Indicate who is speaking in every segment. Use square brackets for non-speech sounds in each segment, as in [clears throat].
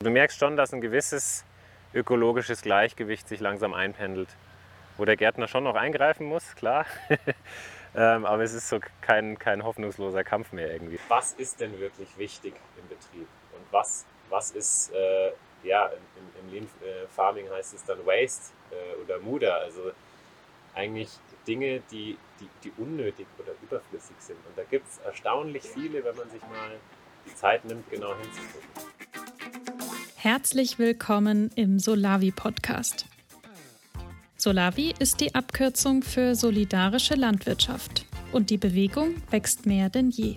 Speaker 1: Du merkst schon, dass ein gewisses ökologisches Gleichgewicht sich langsam einpendelt, wo der Gärtner schon noch eingreifen muss, klar. [laughs] ähm, aber es ist so kein, kein hoffnungsloser Kampf mehr irgendwie. Was ist denn wirklich wichtig im Betrieb? Und was, was ist, äh, ja, im, im Lean äh, Farming heißt es dann Waste äh, oder Muda, also eigentlich Dinge, die, die, die unnötig oder überflüssig sind. Und da gibt es erstaunlich viele, wenn man sich mal die Zeit nimmt, genau hinzugucken.
Speaker 2: Herzlich willkommen im Solavi Podcast. Solavi ist die Abkürzung für solidarische Landwirtschaft und die Bewegung wächst mehr denn je.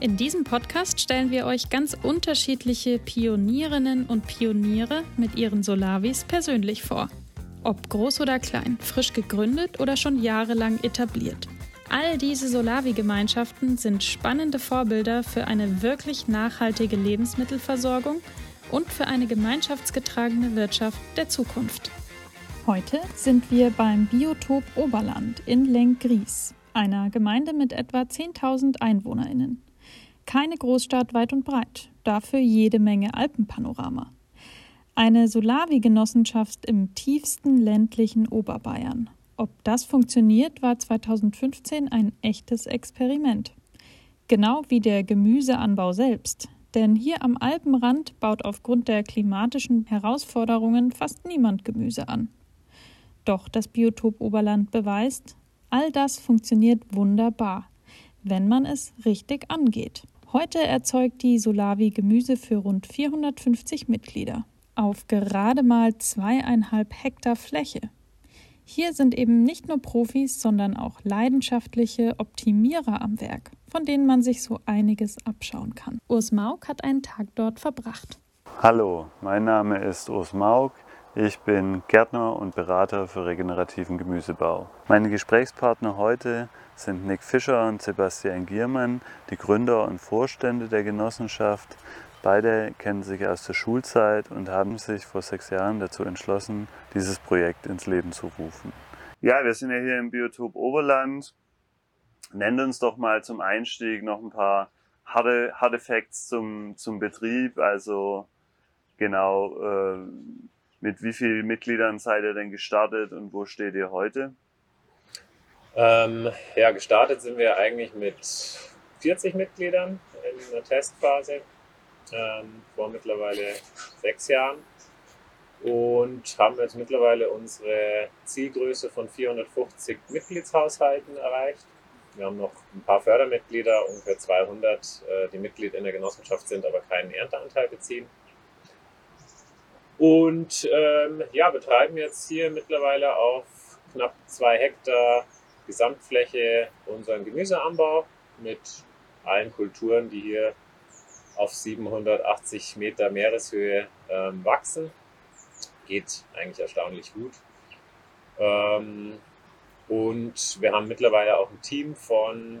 Speaker 2: In diesem Podcast stellen wir euch ganz unterschiedliche Pionierinnen und Pioniere mit ihren Solavis persönlich vor. Ob groß oder klein, frisch gegründet oder schon jahrelang etabliert. All diese Solavi-Gemeinschaften sind spannende Vorbilder für eine wirklich nachhaltige Lebensmittelversorgung und für eine gemeinschaftsgetragene Wirtschaft der Zukunft. Heute sind wir beim Biotop Oberland in Lenkgries, einer Gemeinde mit etwa 10.000 EinwohnerInnen. Keine Großstadt weit und breit, dafür jede Menge Alpenpanorama. Eine Solavi-Genossenschaft im tiefsten ländlichen Oberbayern. Ob das funktioniert, war 2015 ein echtes Experiment. Genau wie der Gemüseanbau selbst. Denn hier am Alpenrand baut aufgrund der klimatischen Herausforderungen fast niemand Gemüse an. Doch das Biotop Oberland beweist, all das funktioniert wunderbar, wenn man es richtig angeht. Heute erzeugt die Solavi Gemüse für rund 450 Mitglieder auf gerade mal zweieinhalb Hektar Fläche. Hier sind eben nicht nur Profis, sondern auch leidenschaftliche Optimierer am Werk, von denen man sich so einiges abschauen kann. Urs Mauk hat einen Tag dort verbracht.
Speaker 3: Hallo, mein Name ist Urs Mauk. Ich bin Gärtner und Berater für regenerativen Gemüsebau. Meine Gesprächspartner heute sind Nick Fischer und Sebastian Giermann, die Gründer und Vorstände der Genossenschaft Beide kennen sich aus der Schulzeit und haben sich vor sechs Jahren dazu entschlossen, dieses Projekt ins Leben zu rufen. Ja, wir sind ja hier im Biotop Oberland. Nennt uns doch mal zum Einstieg noch ein paar harte, harte Facts zum, zum Betrieb. Also genau, äh, mit wie vielen Mitgliedern seid ihr denn gestartet und wo steht ihr heute?
Speaker 1: Ähm, ja, gestartet sind wir eigentlich mit 40 Mitgliedern in der Testphase ähm, vor mittlerweile sechs Jahren und haben jetzt mittlerweile unsere Zielgröße von 450 Mitgliedshaushalten erreicht. Wir haben noch ein paar Fördermitglieder, ungefähr 200, äh, die Mitglied in der Genossenschaft sind, aber keinen Ernteanteil beziehen. Und ähm, ja, betreiben jetzt hier mittlerweile auf knapp zwei Hektar Gesamtfläche unseren Gemüseanbau mit allen Kulturen, die hier auf 780 Meter Meereshöhe ähm, wachsen. Geht eigentlich erstaunlich gut. Ähm, und wir haben mittlerweile auch ein Team von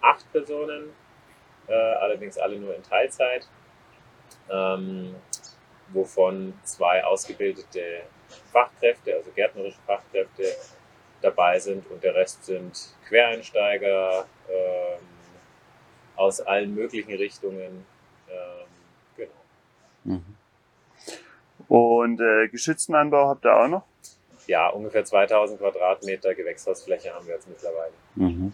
Speaker 1: acht Personen, äh, allerdings alle nur in Teilzeit, ähm, wovon zwei ausgebildete Fachkräfte, also gärtnerische Fachkräfte dabei sind und der Rest sind Quereinsteiger ähm, aus allen möglichen Richtungen, ähm, genau.
Speaker 3: Mhm. Und äh, geschützten habt ihr auch noch?
Speaker 1: Ja, ungefähr 2000 Quadratmeter Gewächshausfläche haben wir jetzt mittlerweile.
Speaker 3: Mhm.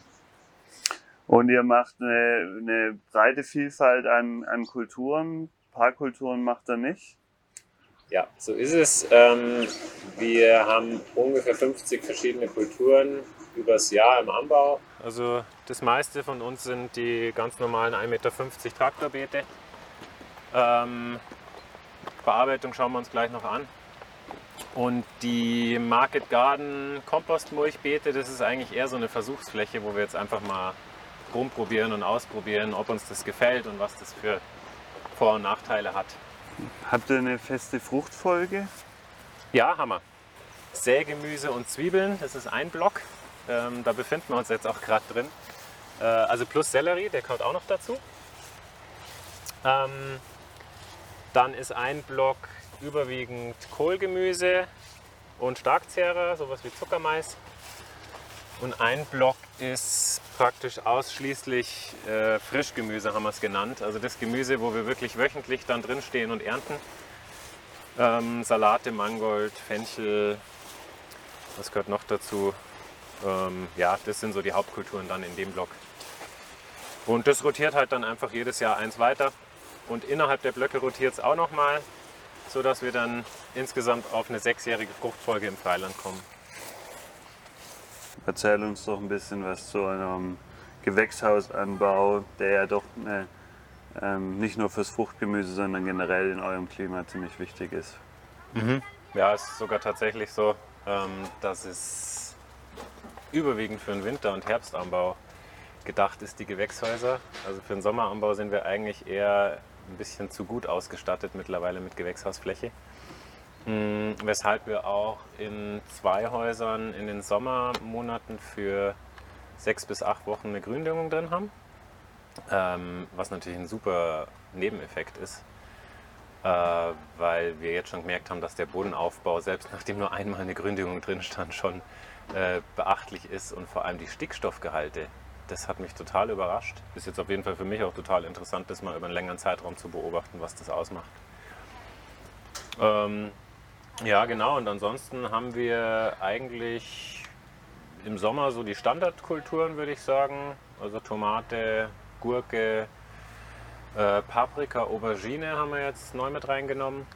Speaker 3: Und ihr macht eine, eine breite Vielfalt an, an Kulturen. Ein paar Kulturen macht ihr nicht.
Speaker 1: Ja, so ist es. Ähm, wir haben ungefähr 50 verschiedene Kulturen übers Jahr im Anbau. Also das meiste von uns sind die ganz normalen 1,50 Meter Traktorbeete. Ähm, Bearbeitung schauen wir uns gleich noch an. Und die Market Garden Kompostmulchbeete, das ist eigentlich eher so eine Versuchsfläche, wo wir jetzt einfach mal rumprobieren und ausprobieren, ob uns das gefällt und was das für Vor- und Nachteile hat.
Speaker 3: Habt ihr eine feste Fruchtfolge?
Speaker 1: Ja, wir. Sägemüse und Zwiebeln, das ist ein Block. Ähm, da befinden wir uns jetzt auch gerade drin. Äh, also plus Sellerie, der kommt auch noch dazu. Ähm, dann ist ein Block überwiegend Kohlgemüse und Starkzehrer, sowas wie Zuckermais. Und ein Block ist praktisch ausschließlich äh, Frischgemüse, haben wir es genannt. Also das Gemüse, wo wir wirklich wöchentlich dann drinstehen und ernten. Ähm, Salate, Mangold, Fenchel, was gehört noch dazu? Ähm, ja, das sind so die Hauptkulturen dann in dem Block. Und das rotiert halt dann einfach jedes Jahr eins weiter. Und innerhalb der Blöcke rotiert es auch nochmal, sodass wir dann insgesamt auf eine sechsjährige Fruchtfolge im Freiland kommen.
Speaker 3: Erzähl uns doch ein bisschen was zu einem Gewächshausanbau, der ja doch eine, ähm, nicht nur fürs Fruchtgemüse, sondern generell in eurem Klima ziemlich wichtig ist.
Speaker 1: Mhm. Ja, es ist sogar tatsächlich so, ähm, dass es überwiegend für den Winter- und Herbstanbau gedacht ist, die Gewächshäuser. Also für den Sommeranbau sind wir eigentlich eher ein bisschen zu gut ausgestattet mittlerweile mit Gewächshausfläche. Mm, weshalb wir auch in zwei Häusern in den Sommermonaten für sechs bis acht Wochen eine Gründüngung drin haben. Ähm, was natürlich ein super Nebeneffekt ist, äh, weil wir jetzt schon gemerkt haben, dass der Bodenaufbau, selbst nachdem nur einmal eine Gründüngung drin stand, schon äh, beachtlich ist und vor allem die Stickstoffgehalte. Das hat mich total überrascht. Ist jetzt auf jeden Fall für mich auch total interessant, das mal über einen längeren Zeitraum zu beobachten, was das ausmacht. Ähm, ja, genau. Und ansonsten haben wir eigentlich im Sommer so die Standardkulturen, würde ich sagen. Also Tomate, Gurke, äh, Paprika, Aubergine haben wir jetzt neu mit reingenommen.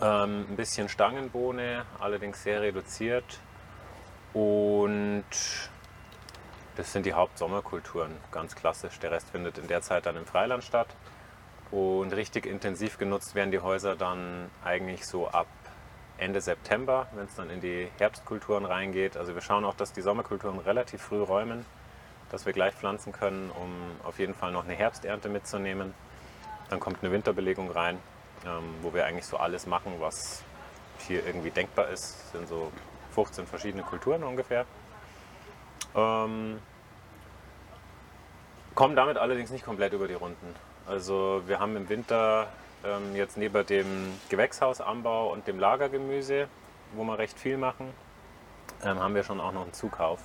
Speaker 1: Ähm, ein bisschen Stangenbohne, allerdings sehr reduziert. Und das sind die Hauptsommerkulturen, ganz klassisch. Der Rest findet in der Zeit dann im Freiland statt. Und richtig intensiv genutzt werden die Häuser dann eigentlich so ab Ende September, wenn es dann in die Herbstkulturen reingeht. Also wir schauen auch, dass die Sommerkulturen relativ früh räumen, dass wir gleich pflanzen können, um auf jeden Fall noch eine Herbsternte mitzunehmen. Dann kommt eine Winterbelegung rein, ähm, wo wir eigentlich so alles machen, was hier irgendwie denkbar ist. Das sind so 15 verschiedene Kulturen ungefähr. Ähm, kommen damit allerdings nicht komplett über die Runden. Also wir haben im Winter ähm, jetzt neben dem Gewächshausanbau und dem Lagergemüse, wo wir recht viel machen, ähm, haben wir schon auch noch einen Zukauf.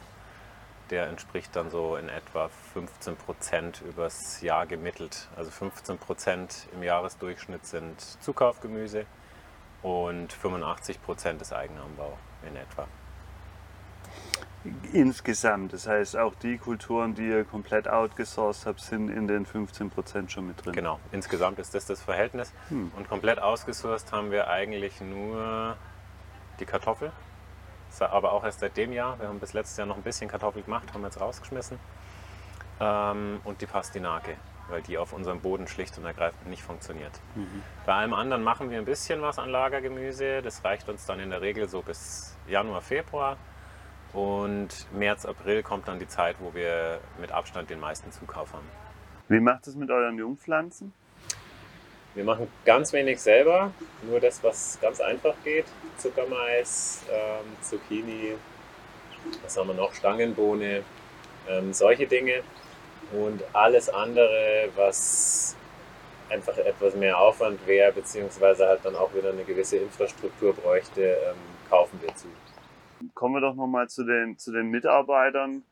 Speaker 1: Der entspricht dann so in etwa 15 Prozent übers Jahr gemittelt. Also 15 Prozent im Jahresdurchschnitt sind Zukaufgemüse und 85 Prozent ist Eigenanbau in etwa.
Speaker 3: Insgesamt, das heißt auch die Kulturen, die ihr komplett outgesourced habt, sind in den 15% schon mit drin.
Speaker 1: Genau, insgesamt ist das das Verhältnis. Hm. Und komplett ausgesourced haben wir eigentlich nur die Kartoffel, aber auch erst seit dem Jahr. Wir haben bis letztes Jahr noch ein bisschen Kartoffel gemacht, haben jetzt rausgeschmissen. Ähm, und die Pastinake, weil die auf unserem Boden schlicht und ergreifend nicht funktioniert. Mhm. Bei allem anderen machen wir ein bisschen was an Lagergemüse. Das reicht uns dann in der Regel so bis Januar, Februar. Und März, April kommt dann die Zeit, wo wir mit Abstand den meisten Zukauf haben.
Speaker 3: Wie macht es mit euren Jungpflanzen?
Speaker 1: Wir machen ganz wenig selber, nur das, was ganz einfach geht. Zuckermais, ähm, Zucchini, was haben wir noch? Stangenbohne, ähm, solche Dinge. Und alles andere, was einfach etwas mehr Aufwand wäre, beziehungsweise halt dann auch wieder eine gewisse Infrastruktur bräuchte, ähm, kaufen wir zu
Speaker 3: kommen wir doch nochmal zu den, zu den Mitarbeitern.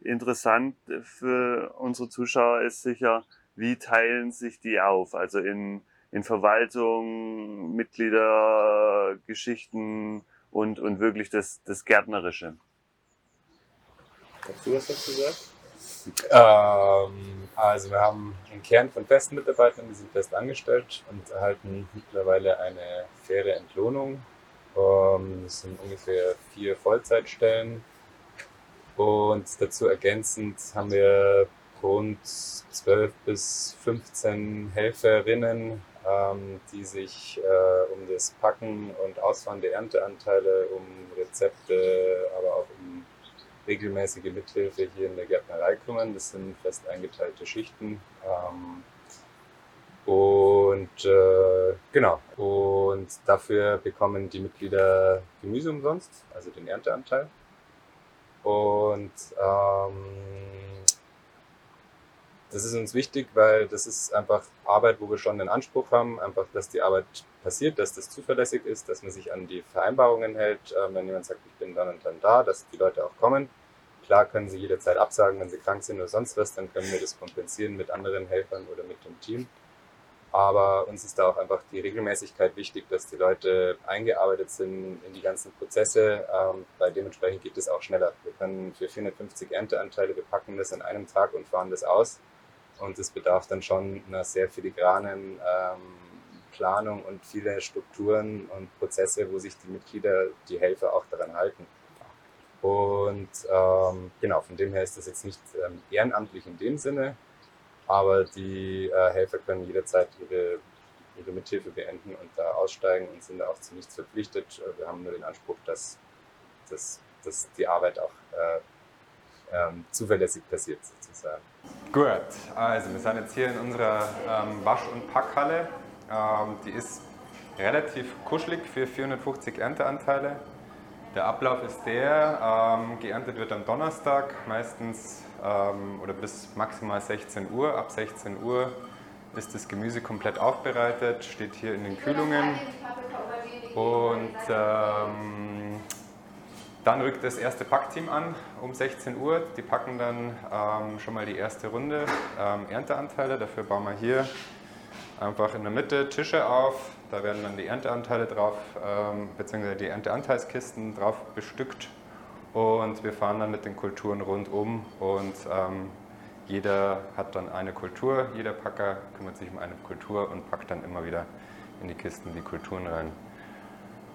Speaker 3: Interessant für unsere Zuschauer ist sicher, wie teilen sich die auf? Also in, in Verwaltung, Mitglieder, Geschichten und, und wirklich das, das Gärtnerische.
Speaker 1: Hast du was dazu gesagt?
Speaker 4: Ähm, also wir haben einen Kern von festen Mitarbeitern, die sind fest angestellt und erhalten mittlerweile eine faire Entlohnung das sind ungefähr vier Vollzeitstellen. Und dazu ergänzend haben wir rund 12 bis 15 Helferinnen, ähm, die sich äh, um das Packen und Ausfahren der Ernteanteile, um Rezepte, aber auch um regelmäßige Mithilfe hier in der Gärtnerei kümmern. Das sind fest eingeteilte Schichten. Ähm, und äh, genau. Und dafür bekommen die Mitglieder Gemüse umsonst, also den Ernteanteil. Und ähm, das ist uns wichtig, weil das ist einfach Arbeit, wo wir schon den Anspruch haben, einfach, dass die Arbeit passiert, dass das zuverlässig ist, dass man sich an die Vereinbarungen hält. Äh, wenn jemand sagt, ich bin dann und dann da, dass die Leute auch kommen. klar können sie jederzeit absagen, wenn sie krank sind oder sonst was, dann können wir das kompensieren mit anderen Helfern oder mit dem Team. Aber uns ist da auch einfach die Regelmäßigkeit wichtig, dass die Leute eingearbeitet sind in die ganzen Prozesse, ähm, weil dementsprechend geht es auch schneller. Wir können für 450 Ernteanteile, wir packen das an einem Tag und fahren das aus. Und es bedarf dann schon einer sehr filigranen ähm, Planung und viele Strukturen und Prozesse, wo sich die Mitglieder, die Helfer auch daran halten. Und ähm, genau, von dem her ist das jetzt nicht ähm, ehrenamtlich in dem Sinne, aber die äh, Helfer können jederzeit ihre, ihre Mithilfe beenden und da aussteigen und sind da auch zu nichts verpflichtet. Äh, wir haben nur den Anspruch, dass, dass, dass die Arbeit auch äh, ähm, zuverlässig passiert sozusagen.
Speaker 5: Gut, also wir sind jetzt hier in unserer ähm, Wasch- und Packhalle. Ähm, die ist relativ kuschelig für 450 Ernteanteile. Der Ablauf ist der, ähm, geerntet wird am Donnerstag, meistens ähm, oder bis maximal 16 Uhr. Ab 16 Uhr ist das Gemüse komplett aufbereitet, steht hier in den Kühlungen. Und ähm, dann rückt das erste Packteam an um 16 Uhr. Die packen dann ähm, schon mal die erste Runde ähm, Ernteanteile. Dafür bauen wir hier einfach in der Mitte Tische auf, da werden dann die Ernteanteile drauf, ähm, beziehungsweise die Ernteanteilskisten drauf bestückt und wir fahren dann mit den Kulturen rundum und ähm, jeder hat dann eine Kultur, jeder Packer kümmert sich um eine Kultur und packt dann immer wieder in die Kisten die Kulturen rein.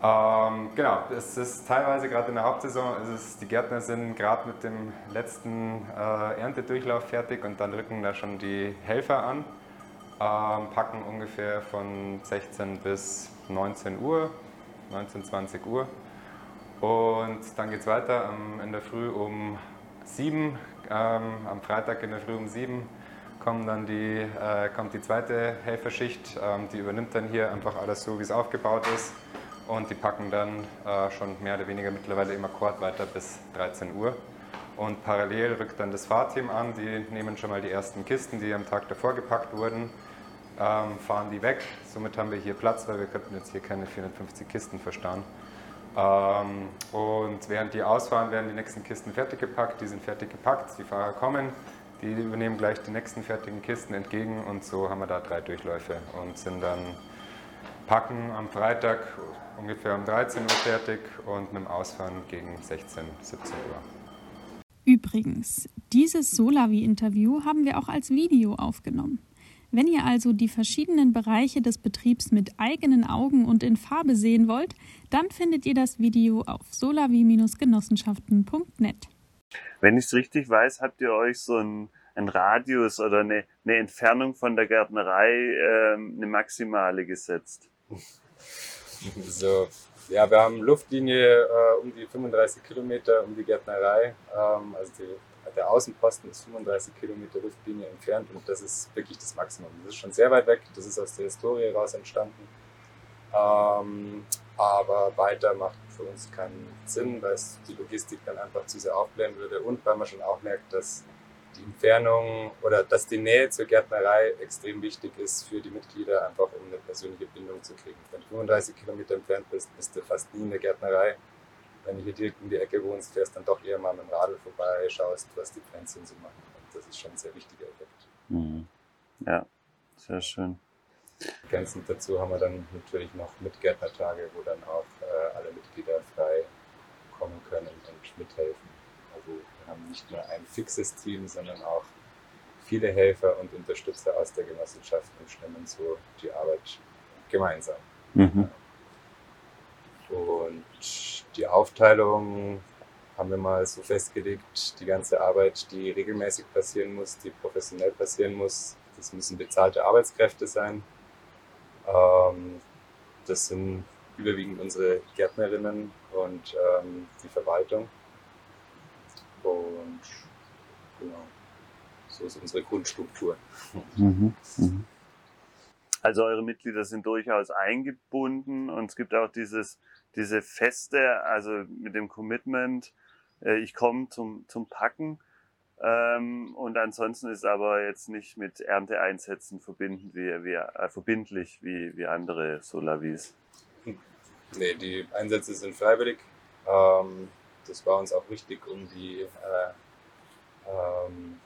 Speaker 5: Ähm, genau, es ist teilweise gerade in der Hauptsaison, es die Gärtner sind gerade mit dem letzten äh, Erntedurchlauf fertig und dann rücken da schon die Helfer an ähm, packen ungefähr von 16 bis 19 Uhr, 19, 20 Uhr. Und dann geht es weiter ähm, in der Früh um 7, ähm, am Freitag in der Früh um 7 kommt dann die, äh, kommt die zweite Helferschicht, ähm, die übernimmt dann hier einfach alles so, wie es aufgebaut ist. Und die packen dann äh, schon mehr oder weniger mittlerweile im Akkord weiter bis 13 Uhr. Und parallel rückt dann das Fahrteam an, die nehmen schon mal die ersten Kisten, die am Tag davor gepackt wurden, ähm, fahren die weg. Somit haben wir hier Platz, weil wir könnten jetzt hier keine 450 Kisten verstauen. Ähm, und während die ausfahren, werden die nächsten Kisten fertig gepackt. Die sind fertig gepackt, die Fahrer kommen, die übernehmen gleich die nächsten fertigen Kisten entgegen und so haben wir da drei Durchläufe und sind dann packen am Freitag ungefähr um 13 Uhr fertig und mit dem Ausfahren gegen 16, 17 Uhr.
Speaker 2: Übrigens, dieses Solavi-Interview haben wir auch als Video aufgenommen. Wenn ihr also die verschiedenen Bereiche des Betriebs mit eigenen Augen und in Farbe sehen wollt, dann findet ihr das Video auf solavi-genossenschaften.net.
Speaker 3: Wenn ich es richtig weiß, habt ihr euch so einen, einen Radius oder eine, eine, Entfernung von der Gärtnerei, äh, eine maximale gesetzt. [laughs]
Speaker 4: So, ja, wir haben Luftlinie äh, um die 35 Kilometer um die Gärtnerei. Ähm, also die der Außenposten ist 35 Kilometer Luftlinie entfernt und das ist wirklich das Maximum. Das ist schon sehr weit weg, das ist aus der Historie heraus entstanden. Ähm, aber weiter macht für uns keinen Sinn, weil es die Logistik dann einfach zu sehr aufblähen würde und weil man schon auch merkt, dass die Entfernung oder dass die Nähe zur Gärtnerei extrem wichtig ist für die Mitglieder, einfach um eine persönliche Bindung zu kriegen. Wenn du 35 Kilometer entfernt bist, bist du fast nie in der Gärtnerei wenn du hier direkt um die Ecke wohnst, fährst dann doch eher mal mit dem Radl vorbei, schaust, was die Pflänzchen so machen. Und das ist schon ein sehr wichtiger Effekt.
Speaker 3: Mhm. Ja, sehr schön.
Speaker 4: Ergänzend dazu haben wir dann natürlich noch Mitgärtnertage, wo dann auch äh, alle Mitglieder frei kommen können und mithelfen. Also wir haben nicht nur ein fixes Team, sondern auch viele Helfer und Unterstützer aus der Genossenschaft und stemmen so die Arbeit gemeinsam. Mhm. Und die Aufteilung haben wir mal so festgelegt, die ganze Arbeit, die regelmäßig passieren muss, die professionell passieren muss, das müssen bezahlte Arbeitskräfte sein. Ähm, das sind überwiegend unsere Gärtnerinnen und ähm, die Verwaltung. Und genau, so ist unsere Grundstruktur. Mhm. Mhm.
Speaker 3: Also eure Mitglieder sind durchaus eingebunden und es gibt auch dieses diese Feste, also mit dem Commitment, äh, ich komme zum, zum Packen. Ähm, und ansonsten ist aber jetzt nicht mit Ernteeinsätzen verbinden wie, wie, äh, verbindlich wie, wie andere Solavis.
Speaker 4: Nee, die Einsätze sind freiwillig. Ähm, das war uns auch wichtig, um die, äh, ähm,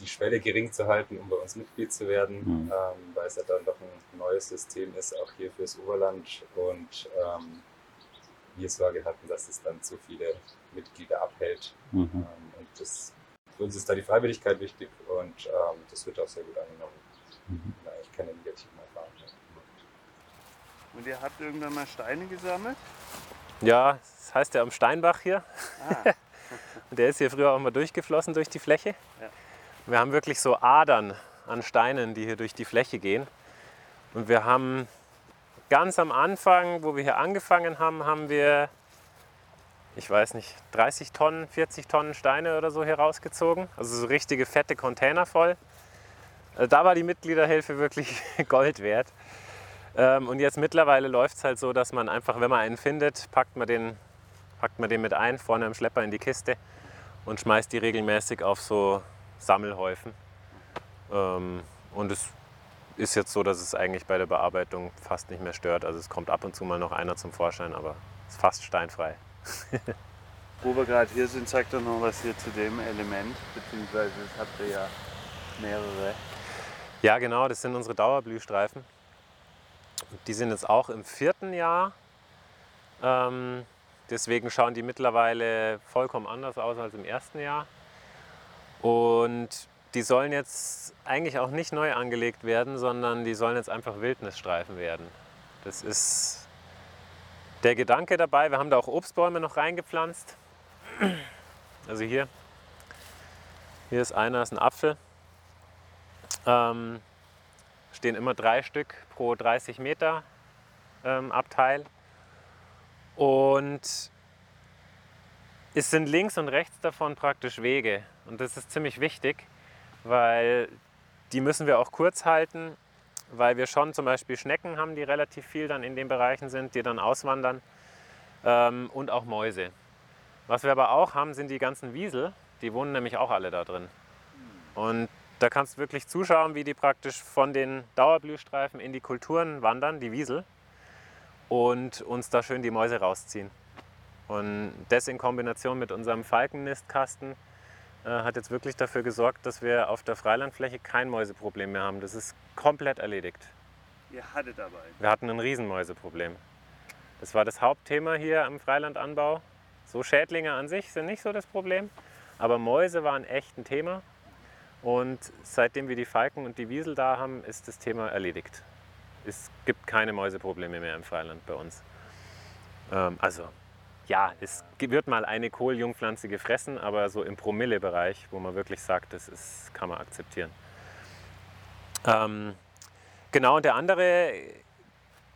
Speaker 4: die Schwelle gering zu halten, um bei uns Mitglied zu werden, mhm. ähm, weil es ja dann doch ein neues System ist, auch hier fürs Oberland. Und ähm, wir Sorge hatten, dass es dann zu viele Mitglieder abhält. Mhm. Ähm, und das, für uns ist da die Freiwilligkeit wichtig und ähm, das wird auch sehr gut angenommen. Mhm. Ich keine negativen Erfahrungen.
Speaker 3: Und ihr habt irgendwann mal Steine gesammelt?
Speaker 1: Ja, das heißt ja am Steinbach hier. Ah. [laughs] der ist hier früher auch mal durchgeflossen durch die Fläche. Ja. Wir haben wirklich so Adern an Steinen, die hier durch die Fläche gehen. Und wir haben ganz am Anfang, wo wir hier angefangen haben, haben wir, ich weiß nicht, 30 Tonnen, 40 Tonnen Steine oder so hier rausgezogen. Also so richtige fette Container voll. Also da war die Mitgliederhilfe wirklich [laughs] Gold wert. Ähm, und jetzt mittlerweile läuft es halt so, dass man einfach, wenn man einen findet, packt man den, packt man den mit ein, vorne im Schlepper in die Kiste und schmeißt die regelmäßig auf so Sammelhäufen. Ähm, und es ist jetzt so, dass es eigentlich bei der Bearbeitung fast nicht mehr stört. Also es kommt ab und zu mal noch einer zum Vorschein, aber es ist fast steinfrei. [laughs]
Speaker 3: Wo wir gerade hier sind, sagt doch noch was hier zu dem Element, beziehungsweise das habt ihr ja mehrere.
Speaker 1: Ja, genau, das sind unsere Dauerblühstreifen. Die sind jetzt auch im vierten Jahr. Ähm, deswegen schauen die mittlerweile vollkommen anders aus als im ersten Jahr. Und die sollen jetzt eigentlich auch nicht neu angelegt werden, sondern die sollen jetzt einfach Wildnisstreifen werden. Das ist der Gedanke dabei. Wir haben da auch Obstbäume noch reingepflanzt. Also hier, hier ist einer, ist ein Apfel. Ähm, stehen immer drei Stück pro 30 Meter ähm, Abteil. Und es sind links und rechts davon praktisch Wege. Und das ist ziemlich wichtig, weil die müssen wir auch kurz halten, weil wir schon zum Beispiel Schnecken haben, die relativ viel dann in den Bereichen sind, die dann auswandern ähm, und auch Mäuse. Was wir aber auch haben, sind die ganzen Wiesel, die wohnen nämlich auch alle da drin. Und da kannst du wirklich zuschauen, wie die praktisch von den Dauerblühstreifen in die Kulturen wandern, die Wiesel, und uns da schön die Mäuse rausziehen. Und das in Kombination mit unserem Falkennistkasten hat jetzt wirklich dafür gesorgt, dass wir auf der Freilandfläche kein Mäuseproblem mehr haben. Das ist komplett erledigt.
Speaker 3: Ihr hattet aber
Speaker 1: Wir hatten ein Riesenmäuseproblem. Das war das Hauptthema hier am Freilandanbau. So Schädlinge an sich sind nicht so das Problem, aber Mäuse waren echt ein Thema. Und seitdem wir die Falken und die Wiesel da haben, ist das Thema erledigt. Es gibt keine Mäuseprobleme mehr im Freiland bei uns. Ähm, also ja, es wird mal eine Kohljungpflanze gefressen, aber so im Promille-Bereich, wo man wirklich sagt, das ist, kann man akzeptieren. Ähm, genau, und der andere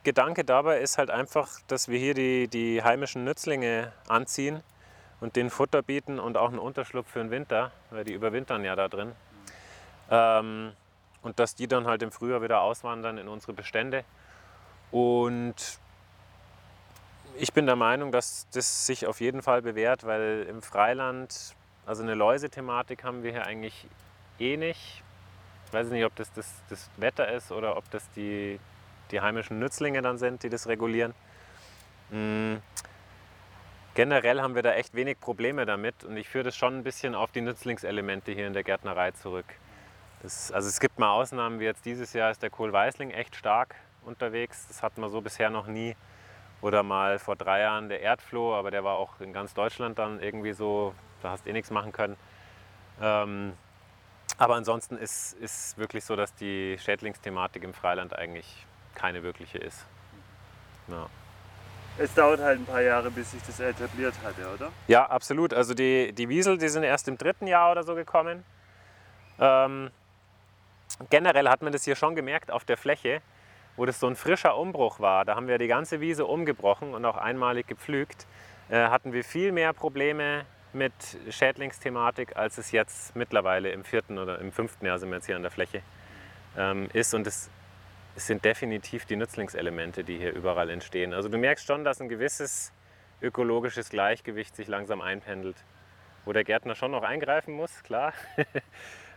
Speaker 1: Gedanke dabei ist halt einfach, dass wir hier die, die heimischen Nützlinge anziehen und den Futter bieten und auch einen Unterschlupf für den Winter, weil die überwintern ja da drin. Ähm, und dass die dann halt im Frühjahr wieder auswandern in unsere Bestände. Und ich bin der Meinung, dass das sich auf jeden Fall bewährt, weil im Freiland, also eine Läusethematik haben wir hier eigentlich eh nicht. Ich weiß nicht, ob das, das das Wetter ist oder ob das die, die heimischen Nützlinge dann sind, die das regulieren. Mhm. Generell haben wir da echt wenig Probleme damit und ich führe das schon ein bisschen auf die Nützlingselemente hier in der Gärtnerei zurück. Das, also es gibt mal Ausnahmen, wie jetzt dieses Jahr ist der Kohlweißling echt stark unterwegs. Das hatten wir so bisher noch nie. Oder mal vor drei Jahren der Erdfloh, aber der war auch in ganz Deutschland dann irgendwie so, da hast du eh nichts machen können. Ähm, aber ansonsten ist es wirklich so, dass die Schädlingsthematik im Freiland eigentlich keine wirkliche ist.
Speaker 3: Ja. Es dauert halt ein paar Jahre, bis sich das etabliert hatte, oder?
Speaker 1: Ja, absolut. Also die, die Wiesel, die sind erst im dritten Jahr oder so gekommen. Ähm, generell hat man das hier schon gemerkt auf der Fläche, wo das so ein frischer Umbruch war. Da haben wir die ganze Wiese umgebrochen und auch einmalig gepflügt. Äh, hatten wir viel mehr Probleme mit Schädlingsthematik, als es jetzt mittlerweile im vierten oder im fünften Jahr sind wir jetzt hier an der Fläche ähm, ist. Und es, es sind definitiv die Nützlingselemente, die hier überall entstehen. Also du merkst schon, dass ein gewisses ökologisches Gleichgewicht sich langsam einpendelt, wo der Gärtner schon noch eingreifen muss, klar. [laughs]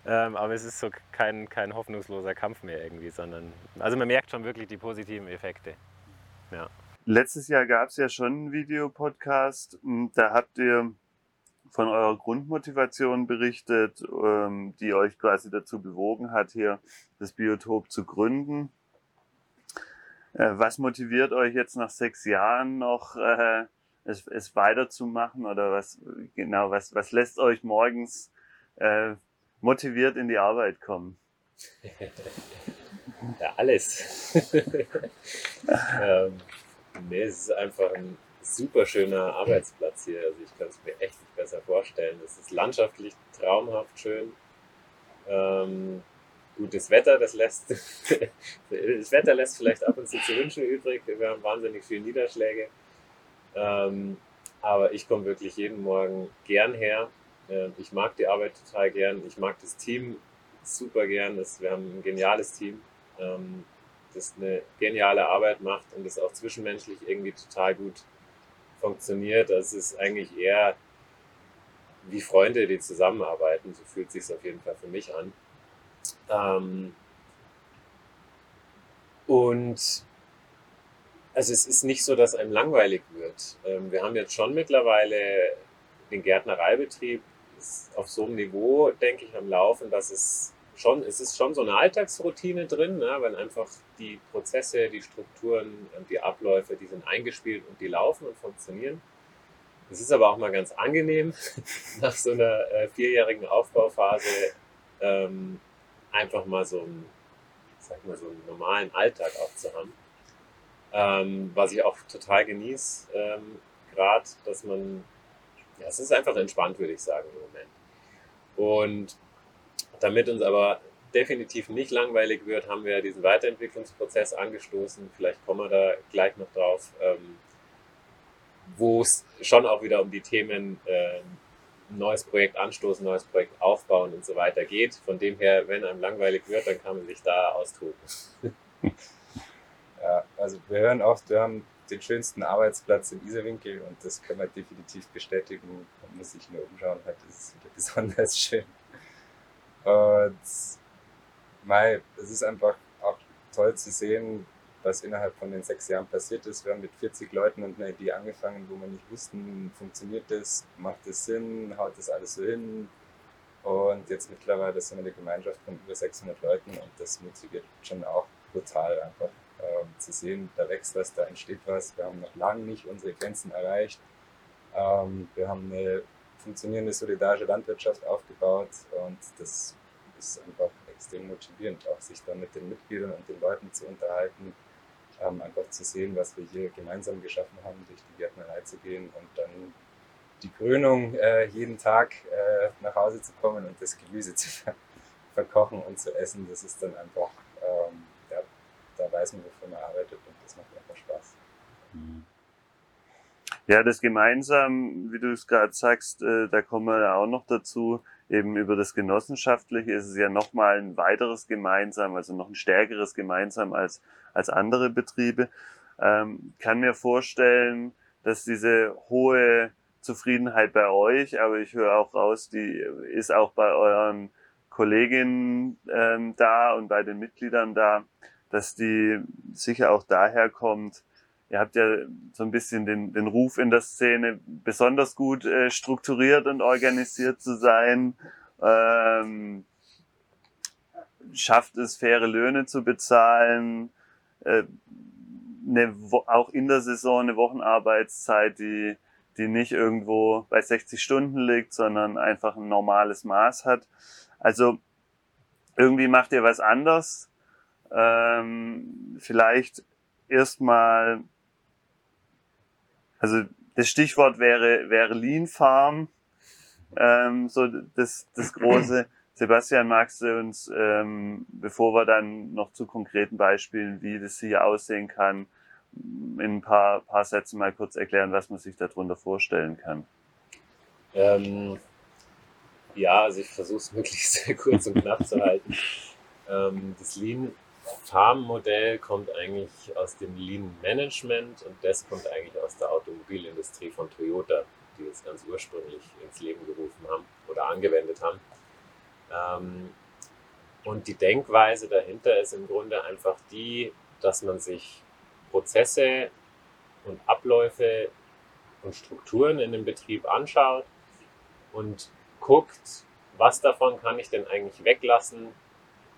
Speaker 1: Ähm, aber es ist so kein, kein hoffnungsloser Kampf mehr irgendwie, sondern also man merkt schon wirklich die positiven Effekte. Ja.
Speaker 3: Letztes Jahr gab es ja schon einen Videopodcast. Da habt ihr von eurer Grundmotivation berichtet, ähm, die euch quasi dazu bewogen hat, hier das Biotop zu gründen. Äh, was motiviert euch jetzt nach sechs Jahren noch, äh, es, es weiterzumachen oder was genau was was lässt euch morgens äh, motiviert in die Arbeit kommen? [laughs]
Speaker 1: ja, alles. [laughs] ähm, nee, es ist einfach ein super schöner Arbeitsplatz hier. Also ich kann es mir echt nicht besser vorstellen. Es ist landschaftlich traumhaft schön. Ähm, gutes Wetter, das lässt [laughs] das Wetter lässt vielleicht ab und zu zu wünschen übrig. Wir haben wahnsinnig viele Niederschläge. Ähm, aber ich komme wirklich jeden Morgen gern her. Ähm, ich mag die Arbeit total gern. Ich mag das Team super gern. Das, wir haben ein geniales Team, ähm, das eine geniale Arbeit macht und das auch zwischenmenschlich irgendwie total gut funktioniert. Das ist eigentlich eher wie Freunde, die zusammenarbeiten. So fühlt sich auf jeden Fall für mich an. Ähm, und also es ist nicht so, dass einem langweilig wird. Ähm, wir haben jetzt schon mittlerweile den Gärtnereibetrieb auf so einem Niveau, denke ich, am Laufen, dass es schon, es ist schon so eine Alltagsroutine drin, ne, weil einfach die Prozesse, die Strukturen und die Abläufe, die sind eingespielt und die laufen und funktionieren. Es ist aber auch mal ganz angenehm, [laughs] nach so einer äh, vierjährigen Aufbauphase ähm, einfach mal so einen, sag mal, so einen normalen Alltag auch zu haben. Ähm, was ich auch total genieße, ähm, gerade, dass man, ja, es ist einfach entspannt, würde ich sagen, im Moment. Und damit uns aber definitiv nicht langweilig wird, haben wir diesen Weiterentwicklungsprozess angestoßen. Vielleicht kommen wir da gleich noch drauf, ähm, wo es schon auch wieder um die Themen äh, neues Projekt anstoßen, neues Projekt aufbauen und so weiter geht. Von dem her, wenn einem langweilig wird, dann kann man sich da austoben. [laughs] [laughs]
Speaker 4: ja, also wir hören oft, wir haben den schönsten Arbeitsplatz in Isarwinkel und das können wir definitiv bestätigen. Man muss sich nur umschauen, das ist wieder [laughs] besonders schön. Und Mai, es ist einfach auch toll zu sehen, was innerhalb von den sechs Jahren passiert ist. Wir haben mit 40 Leuten und einer Idee angefangen, wo wir nicht wussten, funktioniert das, macht das Sinn, haut das alles so hin. Und jetzt mittlerweile sind wir eine Gemeinschaft von über 600 Leuten und das motiviert schon auch brutal einfach äh, zu sehen, da wächst was, da entsteht was. Wir haben noch lange nicht unsere Grenzen erreicht. Ähm, wir haben eine funktionierende solidarische Landwirtschaft aufgebaut und das ist einfach extrem motivierend, auch sich dann mit den Mitgliedern und den Leuten zu unterhalten, ähm, einfach zu sehen, was wir hier gemeinsam geschaffen haben, durch die Gärtnerei zu gehen und dann die Krönung äh, jeden Tag äh, nach Hause zu kommen und das Gemüse zu ver [laughs] verkochen und zu essen, das ist dann einfach, weiß man, wofür man arbeitet und das macht einfach Spaß.
Speaker 3: Ja, das gemeinsam, wie du es gerade sagst, äh, da kommen wir auch noch dazu eben über das Genossenschaftliche ist es ja nochmal ein weiteres Gemeinsam, also noch ein stärkeres Gemeinsam als, als andere Betriebe. Ähm, kann mir vorstellen, dass diese hohe Zufriedenheit bei euch, aber ich höre auch raus, die ist auch bei euren Kolleginnen ähm, da und bei den Mitgliedern da, dass die sicher auch daher kommt, ihr habt ja so ein bisschen den, den Ruf in der Szene, besonders gut äh, strukturiert und organisiert zu sein. Ähm, schafft es, faire Löhne zu bezahlen, äh, eine, auch in der Saison eine Wochenarbeitszeit, die, die nicht irgendwo bei 60 Stunden liegt, sondern einfach ein normales Maß hat. Also irgendwie macht ihr was anders. Ähm, vielleicht erstmal also das Stichwort wäre, wäre Lean Farm, ähm, so das, das große. [clears throat] Sebastian, magst du uns, ähm, bevor wir dann noch zu konkreten Beispielen, wie das hier aussehen kann, in ein paar, paar Sätzen mal kurz erklären, was man sich darunter vorstellen kann?
Speaker 1: Ähm, ja, also ich versuche es [laughs] möglichst kurz und knapp zu halten. Ähm, das Lean Farm-Modell kommt eigentlich aus dem Lean Management und das kommt eigentlich aus der Automobilindustrie von Toyota, die das ganz ursprünglich ins Leben gerufen haben oder angewendet haben. Ähm, und die Denkweise dahinter ist im Grunde einfach die, dass man sich Prozesse und Abläufe und Strukturen in dem Betrieb anschaut und guckt, was davon kann ich denn eigentlich weglassen,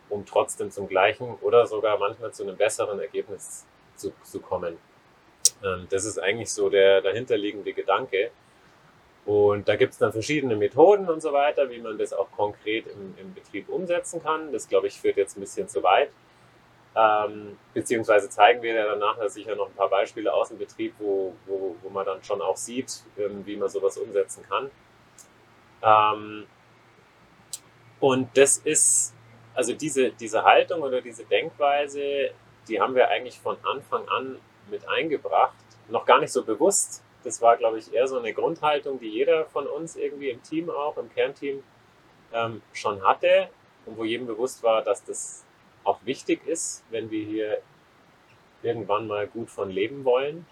Speaker 1: um trotzdem zum gleichen oder sogar manchmal zu einem besseren Ergebnis zu, zu kommen. Ähm, das ist eigentlich so der dahinterliegende Gedanke. Und da gibt es dann verschiedene Methoden und so weiter, wie man das auch konkret im, im Betrieb umsetzen kann. Das, glaube ich, führt jetzt ein bisschen zu weit. Ähm, beziehungsweise zeigen wir ja danach sicher noch ein paar Beispiele aus dem Betrieb, wo, wo, wo man dann schon auch sieht, ähm, wie man sowas umsetzen kann. Ähm, und das ist, also diese, diese Haltung oder diese Denkweise, die haben wir eigentlich von Anfang an mit eingebracht. Noch gar nicht so bewusst. Das war, glaube ich, eher so eine Grundhaltung, die jeder von uns irgendwie im Team auch, im Kernteam ähm, schon hatte und wo jedem bewusst war, dass das auch wichtig ist, wenn wir hier irgendwann mal gut von leben wollen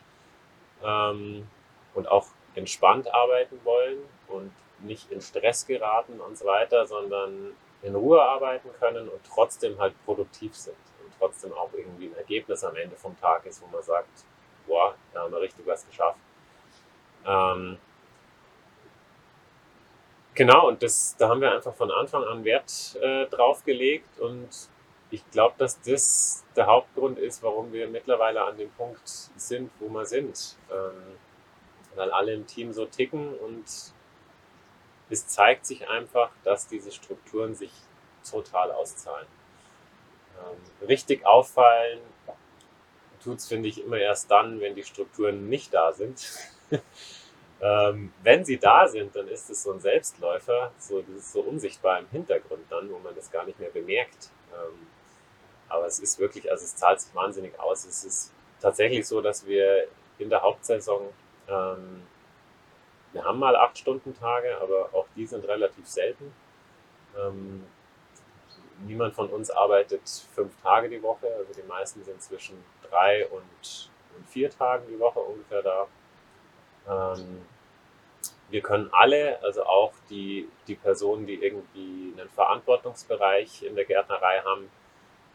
Speaker 1: ähm, und auch entspannt arbeiten wollen und nicht in Stress geraten und so weiter, sondern in Ruhe arbeiten können und trotzdem halt produktiv sind und trotzdem auch irgendwie ein Ergebnis am Ende vom Tag ist, wo man sagt, boah, da haben wir richtig was geschafft. Ähm, genau, und das, da haben wir einfach von Anfang an Wert äh, drauf gelegt und ich glaube, dass das der Hauptgrund ist, warum wir mittlerweile an dem Punkt sind, wo wir sind. Ähm, weil alle im Team so ticken und es zeigt sich einfach, dass diese Strukturen sich total auszahlen. Ähm, richtig auffallen tut es, finde ich, immer erst dann, wenn die Strukturen nicht da sind. [laughs] ähm, wenn sie da sind, dann ist es so ein Selbstläufer, so, das ist so unsichtbar im Hintergrund dann, wo man das gar nicht mehr bemerkt. Ähm, aber es ist wirklich, also es zahlt sich wahnsinnig aus. Es ist tatsächlich so, dass wir in der Hauptsaison, ähm, wir haben mal acht Stunden Tage, aber auch die sind relativ selten. Ähm, niemand von uns arbeitet fünf Tage die Woche, also die meisten sind zwischen drei und, und vier Tagen die Woche ungefähr da. Ähm, wir können alle, also auch die, die Personen, die irgendwie einen Verantwortungsbereich in der Gärtnerei haben,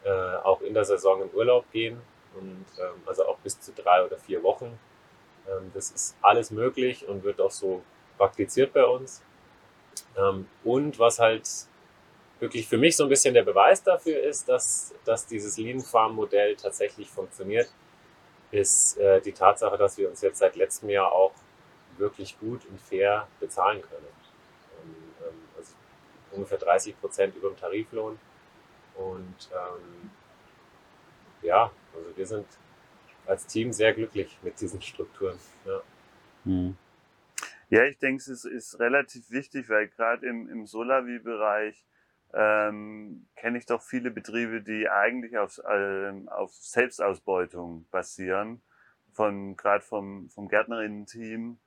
Speaker 1: äh, auch in der Saison in Urlaub gehen und ähm, also auch bis zu drei oder vier Wochen. Ähm, das ist alles möglich und wird auch so praktiziert bei uns. Ähm, und was halt wirklich für mich so ein bisschen der Beweis dafür ist, dass, dass dieses Lean Farm Modell tatsächlich funktioniert, ist äh, die Tatsache, dass wir uns jetzt seit letztem Jahr auch wirklich gut und fair bezahlen können. Ähm, also ungefähr 30 Prozent über dem Tariflohn und ähm, ja, also wir sind als Team sehr glücklich mit diesen Strukturen. Ja,
Speaker 3: hm. ja ich denke, es ist, ist relativ wichtig, weil gerade im, im Solavi-Bereich ähm, kenne ich doch viele Betriebe, die eigentlich auf, ähm, auf Selbstausbeutung basieren, von gerade vom, vom Gärtnerinnen-Team.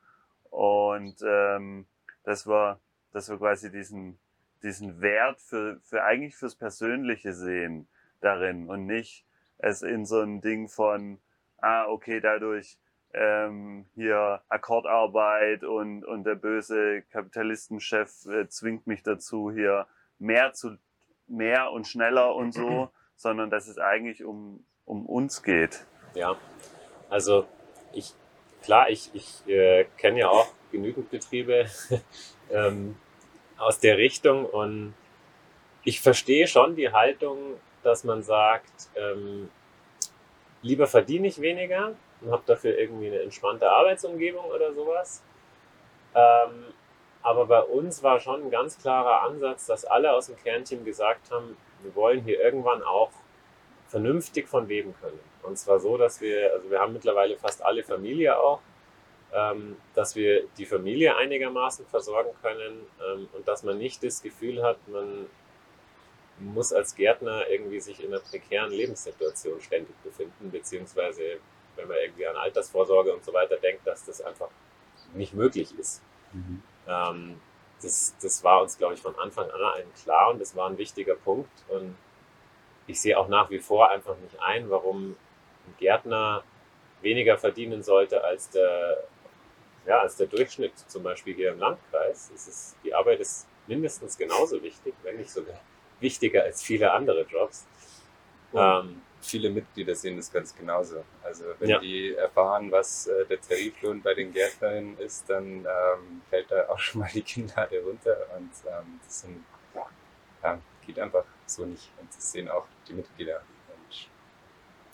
Speaker 3: Und ähm, das war, das war quasi diesen diesen Wert für, für eigentlich fürs Persönliche sehen darin und nicht es in so ein Ding von, ah, okay, dadurch ähm, hier Akkordarbeit und, und der böse Kapitalistenchef äh, zwingt mich dazu, hier mehr zu mehr und schneller und so, [clears throat] sondern dass es eigentlich um, um uns geht.
Speaker 1: Ja, also ich, klar, ich, ich äh, kenne ja auch genügend Betriebe, [laughs] ähm, aus der Richtung und ich verstehe schon die Haltung, dass man sagt, ähm, lieber verdiene ich weniger und habe dafür irgendwie eine entspannte Arbeitsumgebung oder sowas. Ähm, aber bei uns war schon ein ganz klarer Ansatz, dass alle aus dem Kernteam gesagt haben, wir wollen hier irgendwann auch vernünftig von leben können. Und zwar so, dass wir, also wir haben mittlerweile fast alle Familie auch, ähm, dass wir die Familie einigermaßen versorgen können ähm, und dass man nicht das Gefühl hat, man muss als Gärtner irgendwie sich in einer prekären Lebenssituation ständig befinden, beziehungsweise wenn man irgendwie an Altersvorsorge und so weiter denkt, dass das einfach nicht möglich ist. Mhm. Ähm, das, das war uns, glaube ich, von Anfang an allen klar und das war ein wichtiger Punkt. Und ich sehe auch nach wie vor einfach nicht ein, warum ein Gärtner weniger verdienen sollte als der ja, als der Durchschnitt zum Beispiel hier im Landkreis. Es ist, die Arbeit ist mindestens genauso wichtig, wenn nicht sogar wichtiger als viele andere Jobs. Ähm,
Speaker 4: viele Mitglieder sehen das ganz genauso. Also wenn
Speaker 1: Ja.
Speaker 4: die erfahren, was äh, der Tariflohn bei den Gärtnerinnen ist, dann ähm, fällt da auch [laughs] schon mal die Kinnlade runter und ähm, das sind, ja, geht einfach so nicht. Und das sehen auch die Mitglieder. Und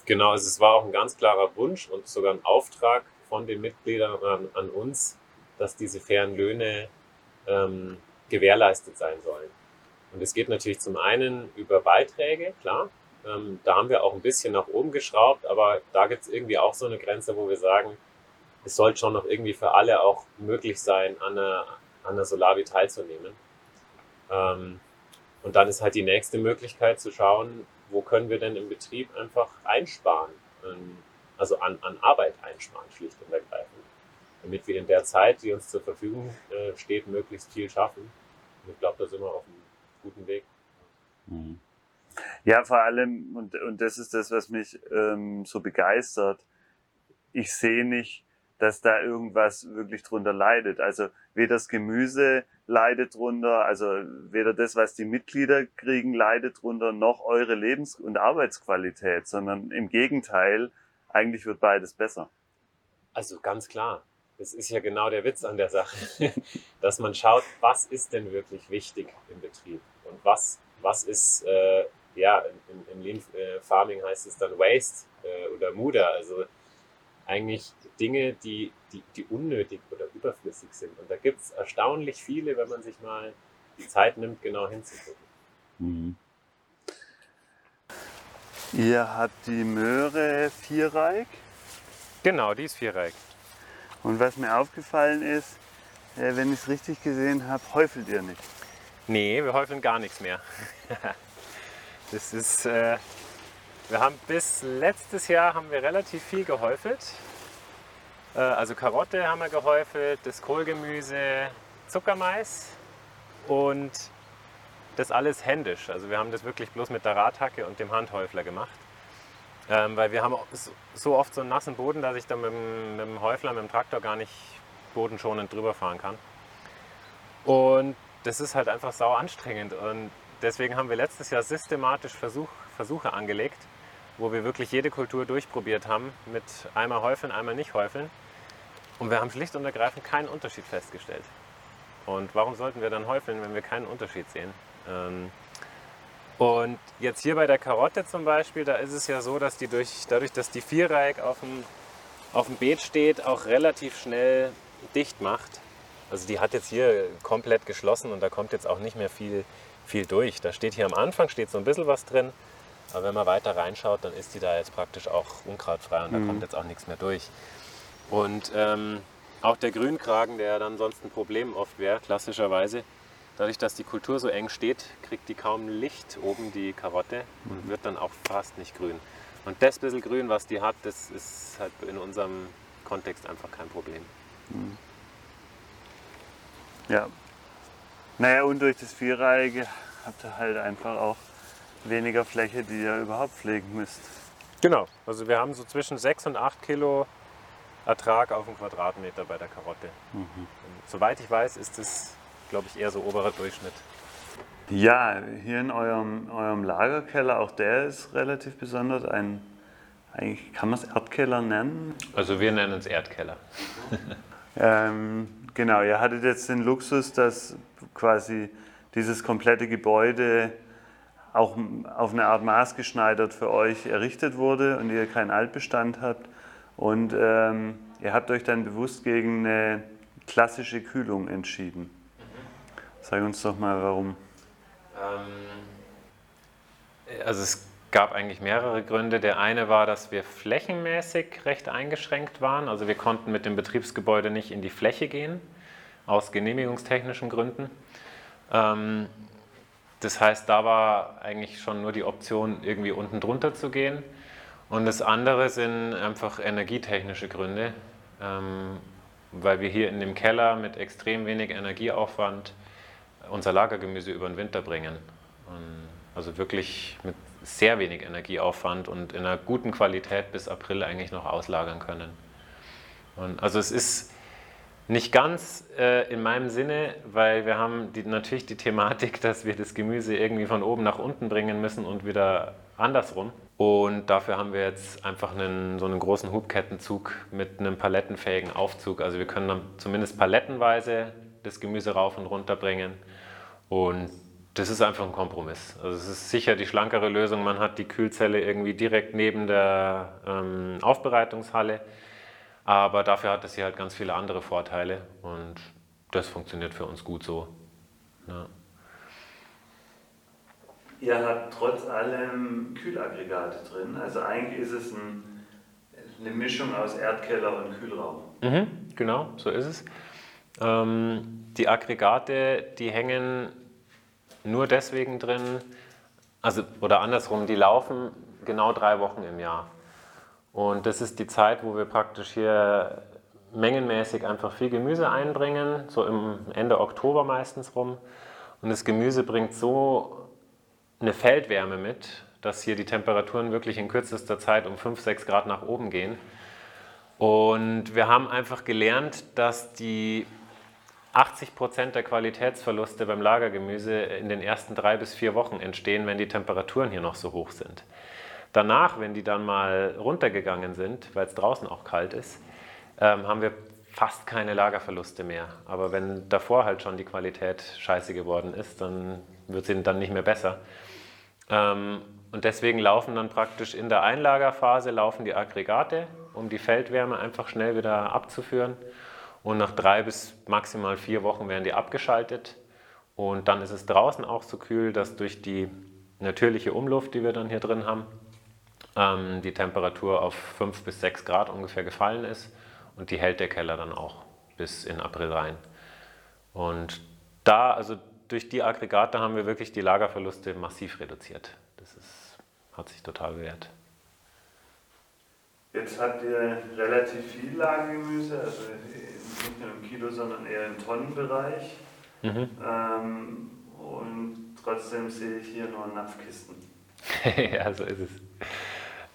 Speaker 1: Genau, also es war auch ein ganz klarer Wunsch und sogar ein Auftrag von den Mitgliedern an, an uns, dass diese fairen Löhne ähm, gewährleistet sein sollen. Und es geht natürlich zum einen über Beiträge, klar. Ähm, da haben wir auch ein bisschen nach oben geschraubt, aber da gibt es irgendwie auch so eine Grenze, wo wir sagen, es sollte schon noch irgendwie für alle auch möglich sein, an einer, an einer Solavi teilzunehmen. Ähm, und dann ist halt die nächste Möglichkeit zu schauen, wo können wir denn im Betrieb einfach einsparen, ähm, also an, an Arbeit einsparen, schlicht und ergreifend, damit wir in der Zeit, die uns zur Verfügung äh, steht, möglichst viel schaffen. Und ich glaube, da sind wir auf einem guten Weg.
Speaker 3: Mhm. Ja, vor allem, und, und das ist das, was mich ähm, so begeistert, ich sehe nicht, dass da irgendwas wirklich drunter leidet. Also weder das Gemüse leidet drunter, also weder das, was die Mitglieder kriegen, leidet drunter, noch eure Lebens- und Arbeitsqualität, sondern im Gegenteil, eigentlich wird beides besser.
Speaker 1: Also ganz klar, das ist ja genau der Witz an der Sache, [laughs] dass man schaut, was ist denn wirklich wichtig im Betrieb und was, was ist, äh, ja, im, im Lean äh, Farming heißt es dann Waste äh, oder Muda, also eigentlich Dinge, die, die, die unnötig oder überflüssig sind. Und da gibt es erstaunlich viele, wenn man sich mal die Zeit nimmt, genau hinzugucken.
Speaker 3: Mhm. Ihr habt die Möhre vierreich.
Speaker 1: Genau, die ist vierreich.
Speaker 3: Und was mir aufgefallen ist, äh, wenn ich es richtig gesehen habe, häufelt ihr nicht.
Speaker 1: Nee, wir häufeln gar nichts mehr. [laughs] das ist, äh, wir haben bis letztes Jahr haben wir relativ viel gehäufelt. Äh, also Karotte haben wir gehäufelt, das Kohlgemüse, Zuckermais und das alles händisch. Also wir haben das wirklich bloß mit der Radhacke und dem Handhäufler gemacht. Ähm, weil wir haben so oft so einen nassen Boden, dass ich da mit dem, mit dem Häufler, mit dem Traktor gar nicht bodenschonend drüber fahren kann. Und das ist halt einfach sau anstrengend. Und deswegen haben wir letztes Jahr systematisch Versuch, Versuche angelegt, wo wir wirklich jede Kultur durchprobiert haben, mit einmal häufeln, einmal nicht häufeln. Und wir haben schlicht und ergreifend keinen Unterschied festgestellt. Und warum sollten wir dann häufeln, wenn wir keinen Unterschied sehen? Ähm, und jetzt hier bei der Karotte zum Beispiel, da ist es ja so, dass die durch, dadurch, dass die Viereck auf dem, auf dem Beet steht, auch relativ schnell dicht macht. Also die hat jetzt hier komplett geschlossen und da kommt jetzt auch nicht mehr viel, viel durch. Da steht hier am Anfang steht so ein bisschen was drin, aber wenn man weiter reinschaut, dann ist die da jetzt praktisch auch unkrautfrei und da kommt jetzt auch nichts mehr durch. Und ähm, auch der Grünkragen, der dann sonst ein Problem oft wäre, klassischerweise, dadurch, dass die Kultur so eng steht, kriegt die kaum Licht oben, die Karotte, und wird dann auch fast nicht grün. Und das bisschen Grün, was die hat, das ist halt in unserem Kontext einfach kein Problem.
Speaker 3: Ja. Naja, und durch das Vierreihige habt ihr halt einfach auch weniger Fläche, die ihr überhaupt pflegen müsst.
Speaker 1: Genau, also wir haben so zwischen 6 und 8 Kilo Ertrag auf den Quadratmeter bei der Karotte. Und soweit ich weiß, ist das, glaube ich, eher so oberer Durchschnitt.
Speaker 3: Ja, hier in eurem, eurem Lagerkeller, auch der ist relativ besonders. Ein, eigentlich kann man es Erdkeller nennen.
Speaker 1: Also wir nennen es Erdkeller.
Speaker 3: Ähm, genau, ihr hattet jetzt den Luxus, dass quasi dieses komplette Gebäude auch auf eine Art maßgeschneidert für euch errichtet wurde und ihr keinen Altbestand habt. Und ähm, ihr habt euch dann bewusst gegen eine klassische Kühlung entschieden. Sag uns doch mal, warum.
Speaker 1: Also es gab eigentlich mehrere Gründe. Der eine war, dass wir flächenmäßig recht eingeschränkt waren. Also wir konnten mit dem Betriebsgebäude nicht in die Fläche gehen, aus genehmigungstechnischen Gründen. Ähm, das heißt, da war eigentlich schon nur die Option, irgendwie unten drunter zu gehen. Und das andere sind einfach energietechnische Gründe, ähm, weil wir hier in dem Keller mit extrem wenig Energieaufwand unser Lagergemüse über den Winter bringen. Und also wirklich mit sehr wenig Energieaufwand und in einer guten Qualität bis April eigentlich noch auslagern können. Und also es ist Nicht ganz äh, in meinem Sinne, weil wir haben die, natürlich die Thematik, [laughs] dass wir das Gemüse irgendwie von oben nach unten bringen müssen und wieder andersrum. Und dafür haben wir jetzt einfach einen, so einen großen Hubkettenzug mit einem palettenfähigen Aufzug. Also wir können dann zumindest palettenweise das Gemüse rauf und runter bringen. Und das ist einfach ein Kompromiss. Also es ist sicher die schlankere Lösung. Man hat die Kühlzelle irgendwie direkt neben der ähm, Aufbereitungshalle. Aber dafür hat es hier halt ganz viele andere Vorteile und das funktioniert für uns gut so. Ja.
Speaker 3: Ihr habt trotz allem Kühlaggregate drin. Also eigentlich ist es ein, eine Mischung aus Erdkeller und Kühlraum.
Speaker 1: Mhm, genau, so ist es. Ähm, die Aggregate, die hängen nur deswegen drin, also oder andersrum, die laufen genau drei Wochen im Jahr. Und das ist die Zeit, wo wir praktisch hier mengenmäßig einfach viel Gemüse einbringen, so im Ende Oktober meistens rum. Und das Gemüse bringt so eine Feldwärme mit, dass hier die Temperaturen wirklich in kürzester Zeit um 5, 6 Grad nach oben gehen. Und wir haben einfach gelernt, dass die 80 Prozent der Qualitätsverluste beim Lagergemüse in den ersten drei bis vier Wochen entstehen, wenn die Temperaturen hier noch so hoch sind. Danach, wenn die dann mal runtergegangen sind, weil es draußen auch kalt ist, ähm, haben wir fast keine Lagerverluste mehr. Aber wenn davor halt schon die Qualität scheiße geworden ist, dann wird sie dann nicht mehr besser. Ähm, und deswegen laufen dann praktisch in der Einlagerphase laufen die Aggregate, um die Feldwärme einfach schnell wieder abzuführen. Und nach drei bis maximal vier Wochen werden die abgeschaltet. Und dann ist es draußen auch so kühl, dass durch die natürliche Umluft, die wir dann hier drin haben, ähm, die Temperatur auf 5 bis 6 Grad ungefähr gefallen ist und die hält der Keller dann auch bis in April rein. Und da, also durch die Aggregate haben wir wirklich die Lagerverluste massiv reduziert. Das ist, hat sich total bewährt.
Speaker 3: Jetzt habt ihr relativ viel Lagergemüse, also Kilo, sondern eher im Tonnenbereich. Mhm. Ähm, und trotzdem sehe ich hier nur Napfkisten. [laughs]
Speaker 1: ja, so ist es.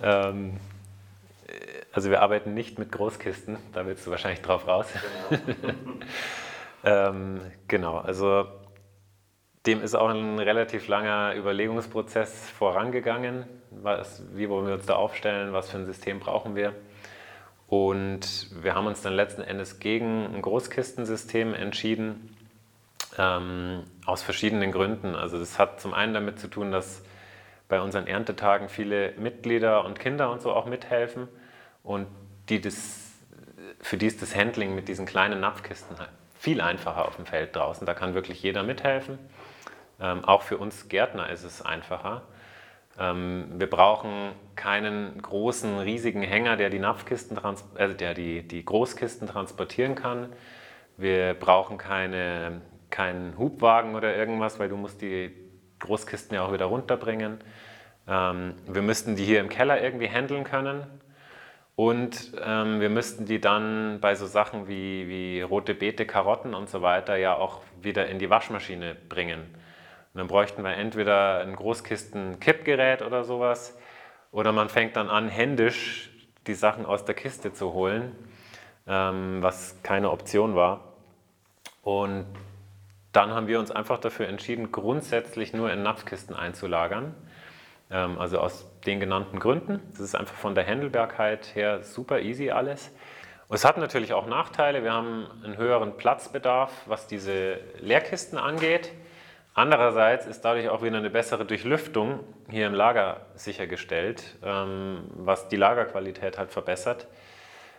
Speaker 1: Ähm, also wir arbeiten nicht mit Großkisten, da willst du wahrscheinlich drauf raus. Genau. [laughs] ähm, genau, also dem ist auch ein relativ langer Überlegungsprozess vorangegangen. Was, wie wollen wir uns da aufstellen? Was für ein System brauchen wir? Und wir haben uns dann letzten Endes gegen ein Großkistensystem entschieden, ähm, aus verschiedenen Gründen. Also das hat zum einen damit zu tun, dass bei unseren Erntetagen viele Mitglieder und Kinder und so auch mithelfen und die das, für die ist das Handling mit diesen kleinen Napfkisten halt viel einfacher auf dem Feld draußen. Da kann wirklich jeder mithelfen. Ähm, auch für uns Gärtner ist es einfacher. Ähm, wir brauchen keinen großen, riesigen Hänger, der die Napfkisten, also der die, die Großkisten transportieren kann. Wir brauchen keine, keinen Hubwagen oder irgendwas, weil du musst die Großkisten ja auch wieder runterbringen. Ähm, wir müssten die hier im Keller irgendwie handeln können. Und ähm, wir müssten die dann bei so Sachen wie, wie rote Beete, Karotten und so weiter ja auch wieder in die Waschmaschine bringen. Und dann bräuchten wir entweder ein Großkisten-Kippgerät oder sowas, oder man fängt dann an, händisch die Sachen aus der Kiste zu holen, ähm, was keine Option war. Und dann haben wir uns einfach dafür entschieden, grundsätzlich nur in Napfkisten einzulagern. Ähm, also aus den genannten Gründen. Das ist einfach von der Händelbarkeit her super easy alles. Und es hat natürlich auch Nachteile. Wir haben einen höheren Platzbedarf, was diese Leerkisten angeht. Andererseits ist dadurch auch wieder eine bessere Durchlüftung hier im Lager sichergestellt, ähm, was die Lagerqualität halt verbessert.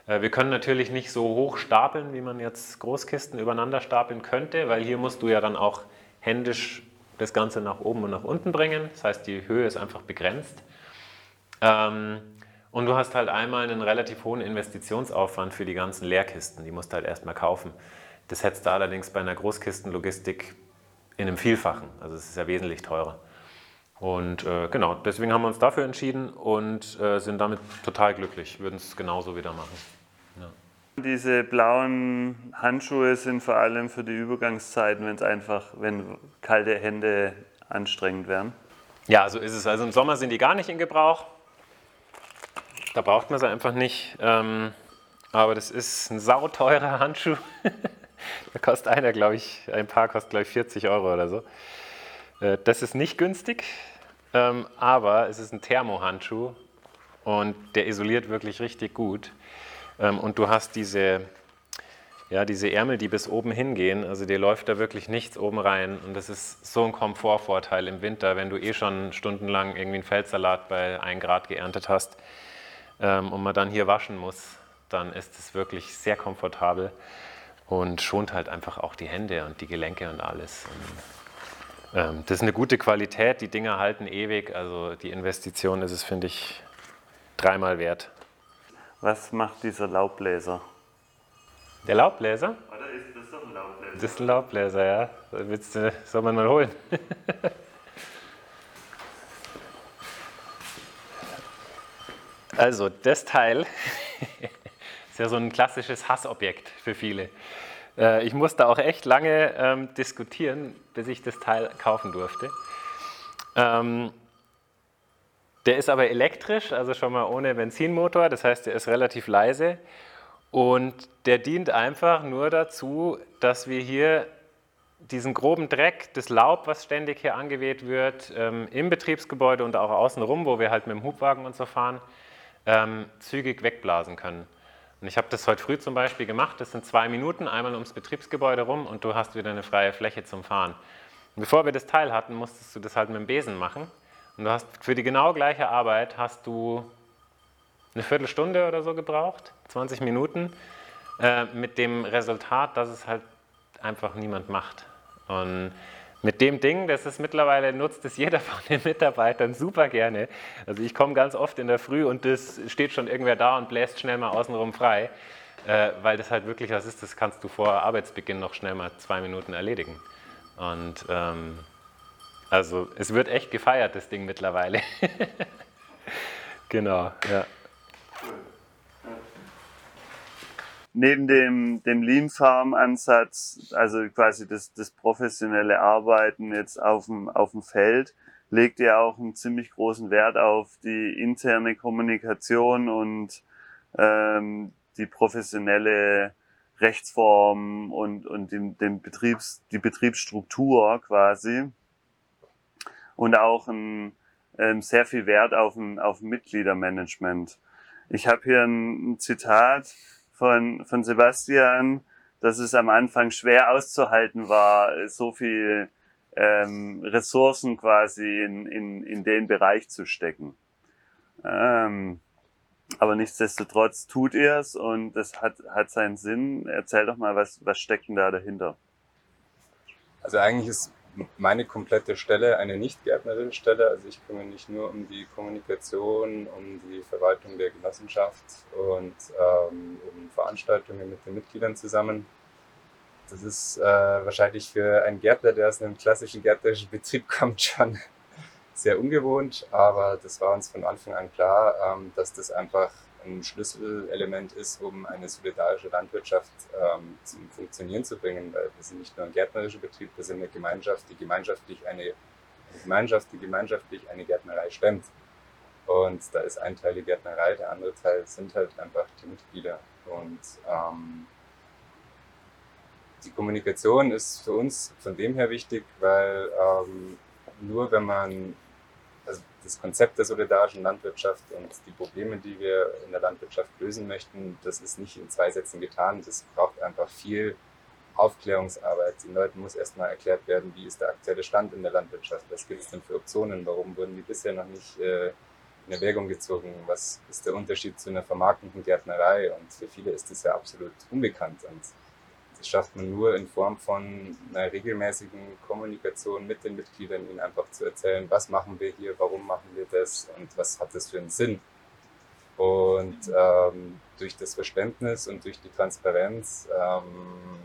Speaker 1: Äh, wir können natürlich nicht so hoch stapeln, wie man jetzt Großkisten übereinander stapeln könnte, weil hier musst du ja dann auch händisch das Ganze nach oben und nach unten bringen. Das heißt, die Höhe ist einfach begrenzt. Ähm, und du hast halt einmal einen relativ hohen Investitionsaufwand für die ganzen Leerkisten. Die musst du halt erstmal kaufen. Das hättest du allerdings bei einer Großkistenlogistik in einem Vielfachen. Also es ist ja wesentlich teurer. Und äh, genau, deswegen haben wir uns dafür entschieden und äh, sind damit total glücklich, würden es genauso wieder machen.
Speaker 3: Ja. Diese blauen Handschuhe sind vor allem für die Übergangszeiten, wenn es einfach, wenn kalte Hände anstrengend werden.
Speaker 1: Ja, so ist es. Also im Sommer sind die gar nicht in Gebrauch. Da braucht man sie einfach nicht. Ähm, aber das ist ein sauteurer Handschuh. [laughs] da kostet einer, glaube ich, ein Paar kostet, glaube ich, 40 Euro oder so. Äh, das ist nicht günstig, ähm, aber es ist ein Thermohandschuh und der isoliert wirklich richtig gut. Ähm, und du hast diese, ja, diese Ärmel, die bis oben hingehen, also dir läuft da wirklich nichts oben rein. Und das ist so ein Komfortvorteil im Winter, wenn du eh schon stundenlang irgendwie einen Feldsalat bei 1 Grad geerntet hast ähm, und man dann hier waschen muss, dann ist es wirklich sehr komfortabel und schont halt einfach auch die Hände und die Gelenke und alles. Und, ähm, das ist eine gute Qualität, die Dinger halten ewig, also die Investition ist es, finde ich, dreimal wert.
Speaker 3: Was macht dieser Laubbläser?
Speaker 1: Der Laubbläser?
Speaker 3: Oder ist das doch ein Laubbläser?
Speaker 1: Das ist ein Laubbläser, ja. Willst du, soll man mal holen? [laughs] also, das Teil [laughs] ist ja so ein klassisches Hassobjekt für viele. Äh, ich musste auch echt lange ähm, diskutieren, bis ich das Teil kaufen durfte. Ähm, der ist aber elektrisch, also schon mal ohne Benzinmotor, das heißt, der ist relativ leise und der dient einfach nur dazu, dass wir hier diesen groben Dreck, das Laub, was ständig hier angeweht wird, ähm, im Betriebsgebäude und auch außenrum, wo wir halt mit dem Hubwagen und so fahren, ähm, zügig wegblasen können. Und ich habe das heute früh zum Beispiel gemacht. Das sind zwei Minuten, einmal ums Betriebsgebäude rum und du hast wieder eine freie Fläche zum Fahren. Und bevor wir das Teil hatten, musstest du das halt mit dem Besen machen. Und du hast für die genau gleiche Arbeit hast du eine Viertelstunde oder so gebraucht, 20 Minuten, äh, mit dem Resultat, dass es halt einfach niemand macht. Und mit dem Ding, das ist mittlerweile, nutzt es jeder von den Mitarbeitern super gerne. Also ich komme ganz oft in der Früh und das steht schon irgendwer da und bläst schnell mal außenrum frei, äh, weil das halt wirklich was ist, das kannst du vor Arbeitsbeginn noch schnell mal zwei Minuten erledigen. Und ähm, also es wird echt gefeiert, das Ding mittlerweile. [laughs] genau, ja.
Speaker 3: Neben dem, dem Lean Farm Ansatz, also quasi das, das professionelle Arbeiten jetzt auf dem, auf dem Feld, legt ihr auch einen ziemlich großen Wert auf die interne Kommunikation und ähm, die professionelle Rechtsform und, und den, den Betriebs, die Betriebsstruktur quasi. Und auch ein, ähm, sehr viel Wert auf ein, auf ein Mitgliedermanagement. Ich habe hier ein, ein Zitat von, von Sebastian, dass es am Anfang schwer auszuhalten war, so viel ähm, Ressourcen quasi in, in, in den Bereich zu stecken. Ähm, aber nichtsdestotrotz tut ihr es und das hat, hat seinen Sinn. Erzähl doch mal, was, was steckt denn da dahinter?
Speaker 4: Also eigentlich ist meine komplette Stelle eine Nicht-Gärtnerin-Stelle. Also ich kümmere mich nur um die Kommunikation, um die Verwaltung der Genossenschaft und ähm, um Veranstaltungen mit den Mitgliedern zusammen. Das ist äh, wahrscheinlich für einen Gärtner, der aus einem klassischen gärtnerischen Betrieb [laughs] kommt, schon sehr ungewohnt, aber das war uns von Anfang an klar, ähm, dass das einfach ein Schlüsselelement ist, um eine solidarische Landwirtschaft ähm, zum Funktionieren zu bringen, weil wir sind nicht nur ein gärtnerischer Betrieb, wir sind eine Gemeinschaft, die gemeinschaftlich eine, eine Gemeinschaft, die gemeinschaftlich eine Gärtnerei stemmt. Und da ist ein Teil die Gärtnerei, der andere Teil sind halt einfach die Mitglieder. Und ähm, die Kommunikation ist für uns von dem her wichtig, weil ähm, nur wenn man das Konzept der solidarischen Landwirtschaft und die Probleme, die wir in der Landwirtschaft lösen möchten, das ist nicht in zwei Sätzen getan. Das braucht einfach viel Aufklärungsarbeit. Den Leuten muss erstmal erklärt werden, wie ist der aktuelle Stand in der Landwirtschaft, was gibt es denn für Optionen, warum wurden die bisher noch nicht äh, in Erwägung gezogen, was ist der Unterschied zu einer vermarktenden Gärtnerei? Und für viele ist das ja absolut unbekannt. Und das schafft man nur in Form von einer regelmäßigen Kommunikation mit den Mitgliedern, ihnen einfach zu erzählen, was machen wir hier, warum machen wir das und was hat das für einen Sinn. Und ähm, durch das Verständnis und durch die Transparenz ähm,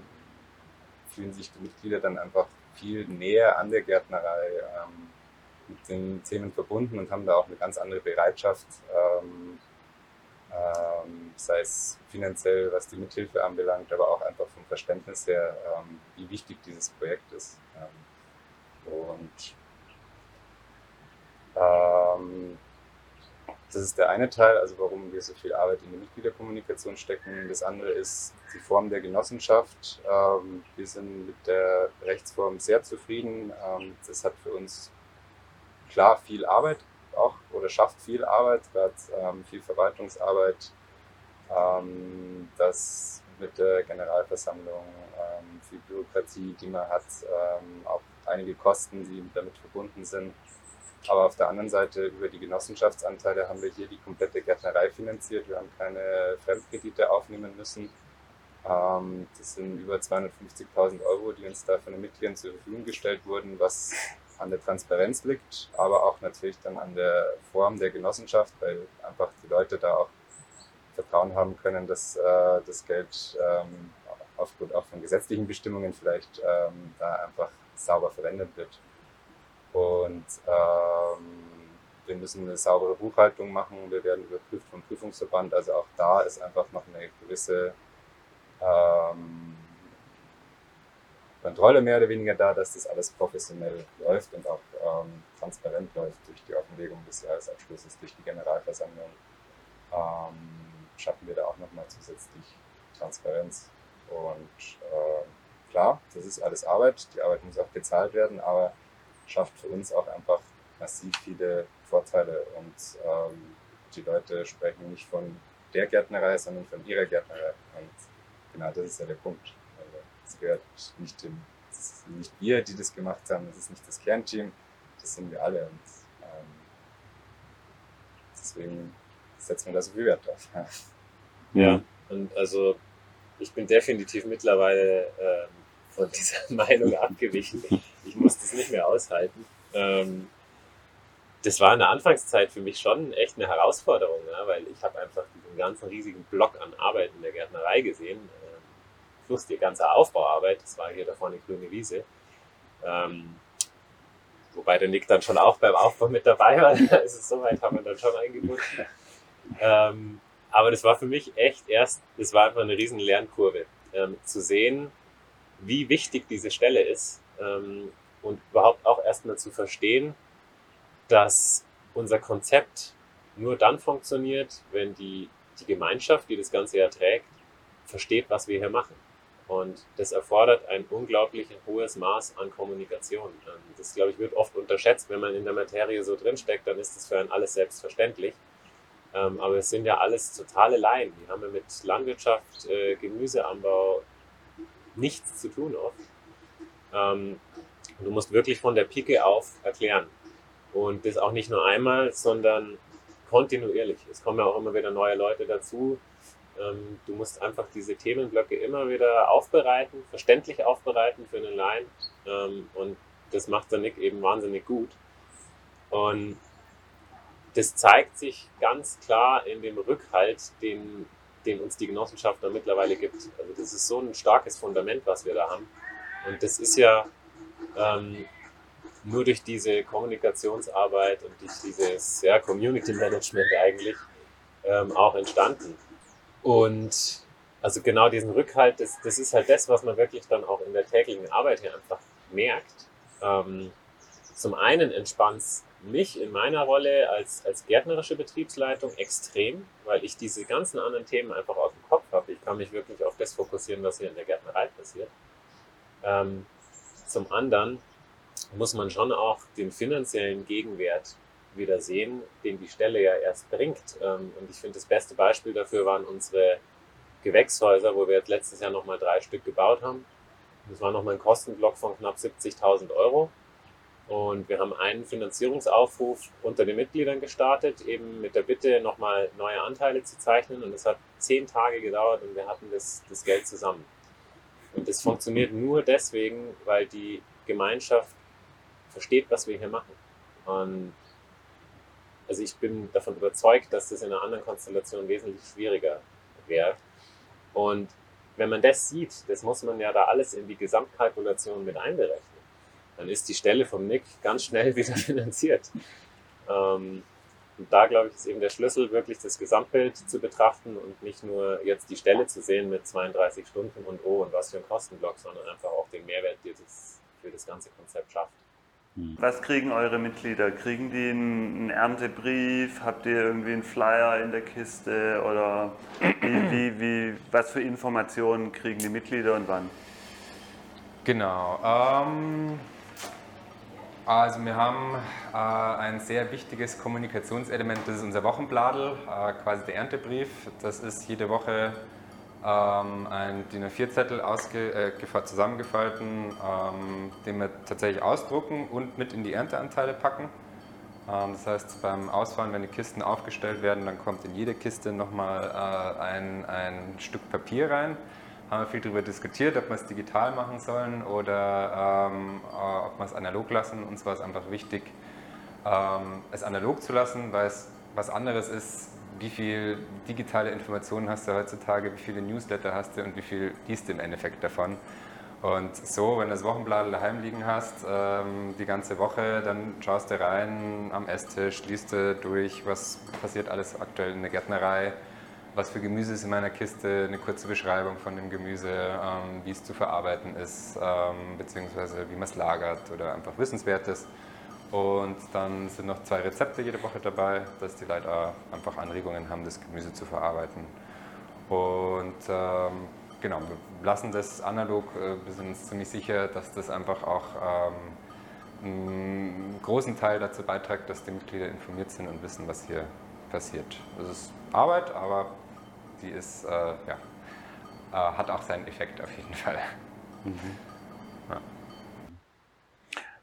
Speaker 4: fühlen sich die Mitglieder dann einfach viel näher an der Gärtnerei ähm, mit den Themen verbunden und haben da auch eine ganz andere Bereitschaft, ähm, ähm, sei es finanziell, was die Mithilfe anbelangt, aber auch einfach vom Verständnis her, ähm, wie wichtig dieses Projekt ist. Ähm, und ähm, das ist der eine Teil, also warum wir so viel Arbeit in die Mitgliederkommunikation stecken. Das andere ist die Form der Genossenschaft. Ähm, wir sind mit der Rechtsform sehr zufrieden. Ähm, das hat für uns klar viel Arbeit auch oder schafft viel Arbeit, gerade ähm, viel Verwaltungsarbeit. das mit der Generalversammlung, viel Bürokratie, die man hat, auch einige Kosten, die damit verbunden sind. Aber auf der anderen Seite über die Genossenschaftsanteile haben wir hier die komplette Gärtnerei finanziert. Wir haben keine Fremdkredite aufnehmen müssen. Ähm, das sind über 250.000 Euro, die uns da von den Mitgliedern zur Verfügung gestellt wurden, was an der Transparenz liegt, aber auch natürlich dann an der Form der Genossenschaft, weil einfach die Leute da auch Vertrauen haben können, dass äh, das Geld ähm, aufgrund auch von gesetzlichen Bestimmungen vielleicht ähm, da einfach sauber verwendet wird. Und ähm, wir müssen eine saubere Buchhaltung machen. Wir werden überprüft vom Prüfungsverband. Also auch da ist einfach noch eine gewisse ähm, Kontrolle mehr oder weniger da, dass das alles professionell läuft und auch ähm, transparent läuft durch die Offenlegung des Jahresabschlusses, durch die Generalversammlung. Ähm, schaffen wir da auch nochmal zusätzlich Transparenz. Und äh, klar, das ist alles Arbeit. Die Arbeit muss auch gezahlt werden, aber schafft für uns auch einfach massiv viele Vorteile. Und ähm, die Leute sprechen nicht von der Gärtnerei, sondern von ihrer Gärtnerei. Und genau das ist ja der Punkt. Es gehört nicht dem, es sind nicht wir, die das gemacht haben, es ist nicht das Kernteam, das sind wir alle. Und ähm, deswegen setzt man da so viel Wert drauf.
Speaker 1: Ja, und also ich bin definitiv mittlerweile ähm, von [laughs] dieser Meinung abgewichen. Ich muss das nicht mehr aushalten. Ähm, das war in der Anfangszeit für mich schon echt eine Herausforderung, ja, weil ich habe einfach diesen ganzen riesigen Block an Arbeit in der Gärtnerei gesehen, plus die ganze Aufbauarbeit, das war hier da vorne grüne Wiese. Ähm, wobei der Nick dann schon auch beim Aufbau mit dabei war, [laughs] also soweit haben wir dann schon eingebunden. Ähm, aber das war für mich echt erst, das war einfach eine riesen Lernkurve, ähm, zu sehen, wie wichtig diese Stelle ist ähm, und überhaupt auch erstmal zu verstehen, dass unser Konzept nur dann funktioniert, wenn die, die Gemeinschaft, die das Ganze erträgt, versteht, was wir hier machen. Und das erfordert ein unglaublich hohes Maß an Kommunikation. Ähm, das, glaube ich, wird oft unterschätzt. Wenn man in der Materie so drinsteckt, dann ist das für einen alles selbstverständlich. Ähm, aber es sind ja alles totale Laien. Die haben ja mit Landwirtschaft, äh, Gemüseanbau, nichts zu tun oft. Ähm, du musst wirklich von der Pike auf erklären. Und das auch nicht nur einmal, sondern kontinuierlich. Es kommen ja auch immer wieder neue Leute dazu. Ähm, du musst einfach diese Themenblöcke immer wieder aufbereiten, verständlich aufbereiten für einen Laien. Ähm, und das macht der Nick eben wahnsinnig gut. Und das zeigt sich ganz klar in dem Rückhalt, den den uns die Genossenschaft da mittlerweile gibt. Also das ist so ein starkes Fundament, was wir da haben. Und das ist ja ähm, nur durch diese Kommunikationsarbeit und durch dieses ja, Community Management eigentlich ähm, auch entstanden. Und also genau diesen Rückhalt, das, das ist halt das, was man wirklich dann auch in der täglichen Arbeit hier einfach merkt. Ähm, zum einen entspannt mich in meiner Rolle als, als gärtnerische Betriebsleitung extrem, weil ich diese ganzen anderen Themen einfach aus dem Kopf habe. Ich kann mich wirklich auf das fokussieren, was hier in der Gärtnerei passiert. Ähm, zum anderen muss man schon auch den finanziellen Gegenwert wieder sehen, den die Stelle ja erst bringt. Ähm, und ich finde, das beste Beispiel dafür waren unsere Gewächshäuser, wo wir jetzt letztes Jahr nochmal drei Stück gebaut haben. Das war nochmal ein Kostenblock von knapp 70.000 Euro. Und wir haben einen Finanzierungsaufruf unter den Mitgliedern gestartet, eben mit der Bitte, nochmal neue Anteile zu zeichnen. Und es hat zehn Tage gedauert und wir hatten das, das Geld zusammen. Und das funktioniert nur deswegen, weil die Gemeinschaft versteht, was wir hier machen. Und also ich bin davon überzeugt, dass das in einer anderen Konstellation wesentlich schwieriger wäre. Und wenn man das sieht, das muss man ja da alles in die Gesamtkalkulation mit einberechnen dann ist die Stelle vom Nick ganz schnell [laughs] wieder finanziert. Ähm, und da, glaube ich, ist eben der Schlüssel, wirklich das Gesamtbild zu betrachten und nicht nur jetzt die Stelle zu sehen mit 32 Stunden und oh und was für ein Kostenblock, sondern einfach auch den Mehrwert, den es für das ganze Konzept schafft.
Speaker 3: Was kriegen eure Mitglieder? Kriegen die einen Erntebrief? Habt ihr irgendwie einen Flyer in der Kiste? Oder wie, wie, wie, was für Informationen kriegen die Mitglieder und wann?
Speaker 4: Genau. Ähm, also wir haben äh, ein sehr wichtiges Kommunikationselement, das ist unser Wochenbladel, äh, quasi der Erntebrief. Das ist jede Woche ähm, ein DIN A4-Zettel äh, zusammengefalten, ähm, den wir tatsächlich ausdrucken und mit in die Ernteanteile packen. Ähm, das heißt, beim Ausfahren, wenn die Kisten aufgestellt werden, dann kommt in jede Kiste nochmal äh, ein, ein Stück Papier rein. Haben wir viel darüber diskutiert, ob wir es digital machen sollen oder ähm, äh, ob wir es analog lassen. Uns war es einfach wichtig, ähm, es analog zu lassen, weil es was anderes ist, wie viel digitale Informationen hast du heutzutage, wie viele Newsletter hast du und wie viel liest du im Endeffekt davon. Und so, wenn du das Wochenblatt daheim liegen hast, ähm, die ganze Woche, dann schaust du rein am Esstisch, liest du durch, was passiert alles aktuell in der Gärtnerei, was für Gemüse ist in meiner Kiste, eine kurze Beschreibung von dem Gemüse, ähm, wie es zu verarbeiten ist, ähm, beziehungsweise wie man es lagert oder einfach Wissenswertes. Und dann sind noch zwei Rezepte jede Woche dabei, dass die Leute einfach Anregungen haben, das Gemüse zu verarbeiten. Und ähm, genau, wir lassen das analog. Äh, wir sind uns ziemlich sicher, dass das einfach auch ähm, einen großen Teil dazu beiträgt, dass die Mitglieder informiert sind und wissen, was hier passiert. Das ist Arbeit, aber die ist, äh, ja, äh, hat auch seinen Effekt auf jeden Fall. Mhm.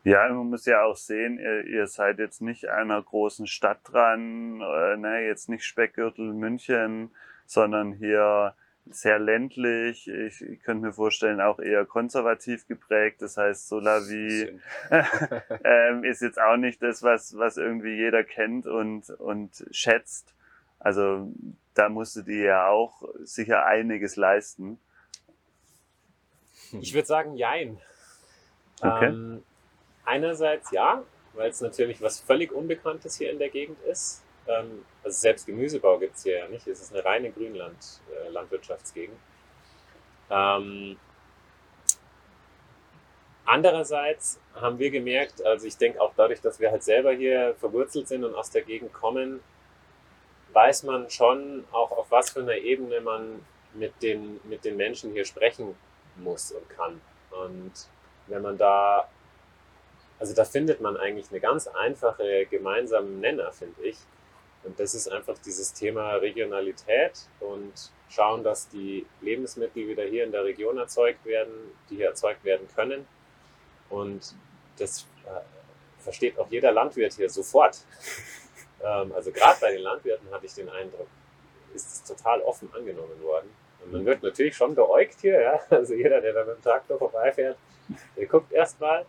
Speaker 3: Ja, man muss ja auch sehen, ihr, ihr seid jetzt nicht einer großen Stadt dran, äh, ne, jetzt nicht Speckgürtel München, sondern hier sehr ländlich. Ich, ich könnte mir vorstellen, auch eher konservativ geprägt. Das heißt, Solavi [laughs] ähm, ist jetzt auch nicht das, was, was irgendwie jeder kennt und, und schätzt. Also da musstet ihr ja auch sicher einiges leisten.
Speaker 1: Ich würde sagen, jein. Okay. Ähm, Einerseits ja, weil es natürlich was völlig Unbekanntes hier in der Gegend ist. Ähm, also selbst Gemüsebau gibt es hier ja nicht. Es ist eine reine Grünland-Landwirtschaftsgegend. Äh, ähm, andererseits haben wir gemerkt, also ich denke auch dadurch, dass wir halt selber hier verwurzelt sind und aus der Gegend kommen, weiß man schon auch, auf was für einer Ebene man mit den, mit den Menschen hier sprechen muss und kann. Und wenn man da also da findet man eigentlich eine ganz einfache gemeinsame Nenner, finde ich. Und das ist einfach dieses Thema Regionalität und schauen, dass die Lebensmittel wieder hier in der Region erzeugt werden, die hier erzeugt werden können. Und das äh, versteht auch jeder Landwirt hier sofort. [laughs] ähm, also gerade bei den Landwirten hatte ich den Eindruck, ist es total offen angenommen worden. Und man wird natürlich schon beäugt hier, ja? also jeder, der da mit dem Traktor vorbeifährt, der guckt erstmal.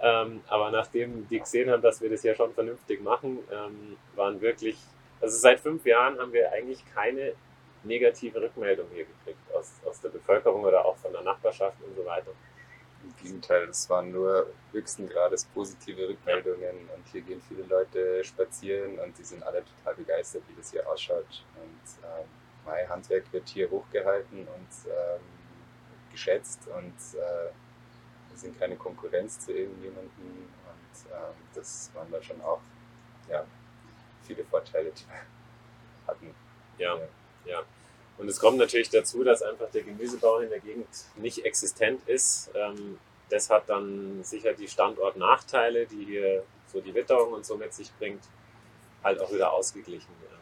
Speaker 1: Ähm, aber nachdem die gesehen haben, dass wir das ja schon vernünftig machen, ähm, waren wirklich, also seit fünf Jahren haben wir eigentlich keine negative Rückmeldung hier gekriegt aus, aus der Bevölkerung oder auch von der Nachbarschaft und so weiter.
Speaker 6: Im Gegenteil, es waren nur höchsten Grades positive Rückmeldungen und hier gehen viele Leute spazieren und die sind alle total begeistert, wie das hier ausschaut. Und ähm, mein Handwerk wird hier hochgehalten und ähm, geschätzt und äh, sind keine Konkurrenz zu irgendjemandem und ähm, das waren da schon auch ja, viele Vorteile, die wir hatten.
Speaker 1: Ja, ja, ja. Und es kommt natürlich dazu, dass einfach der Gemüsebau in der Gegend nicht existent ist. Ähm, das hat dann sicher die Standortnachteile, die hier so die Witterung und so mit sich bringt, halt auch wieder ausgeglichen. Ähm,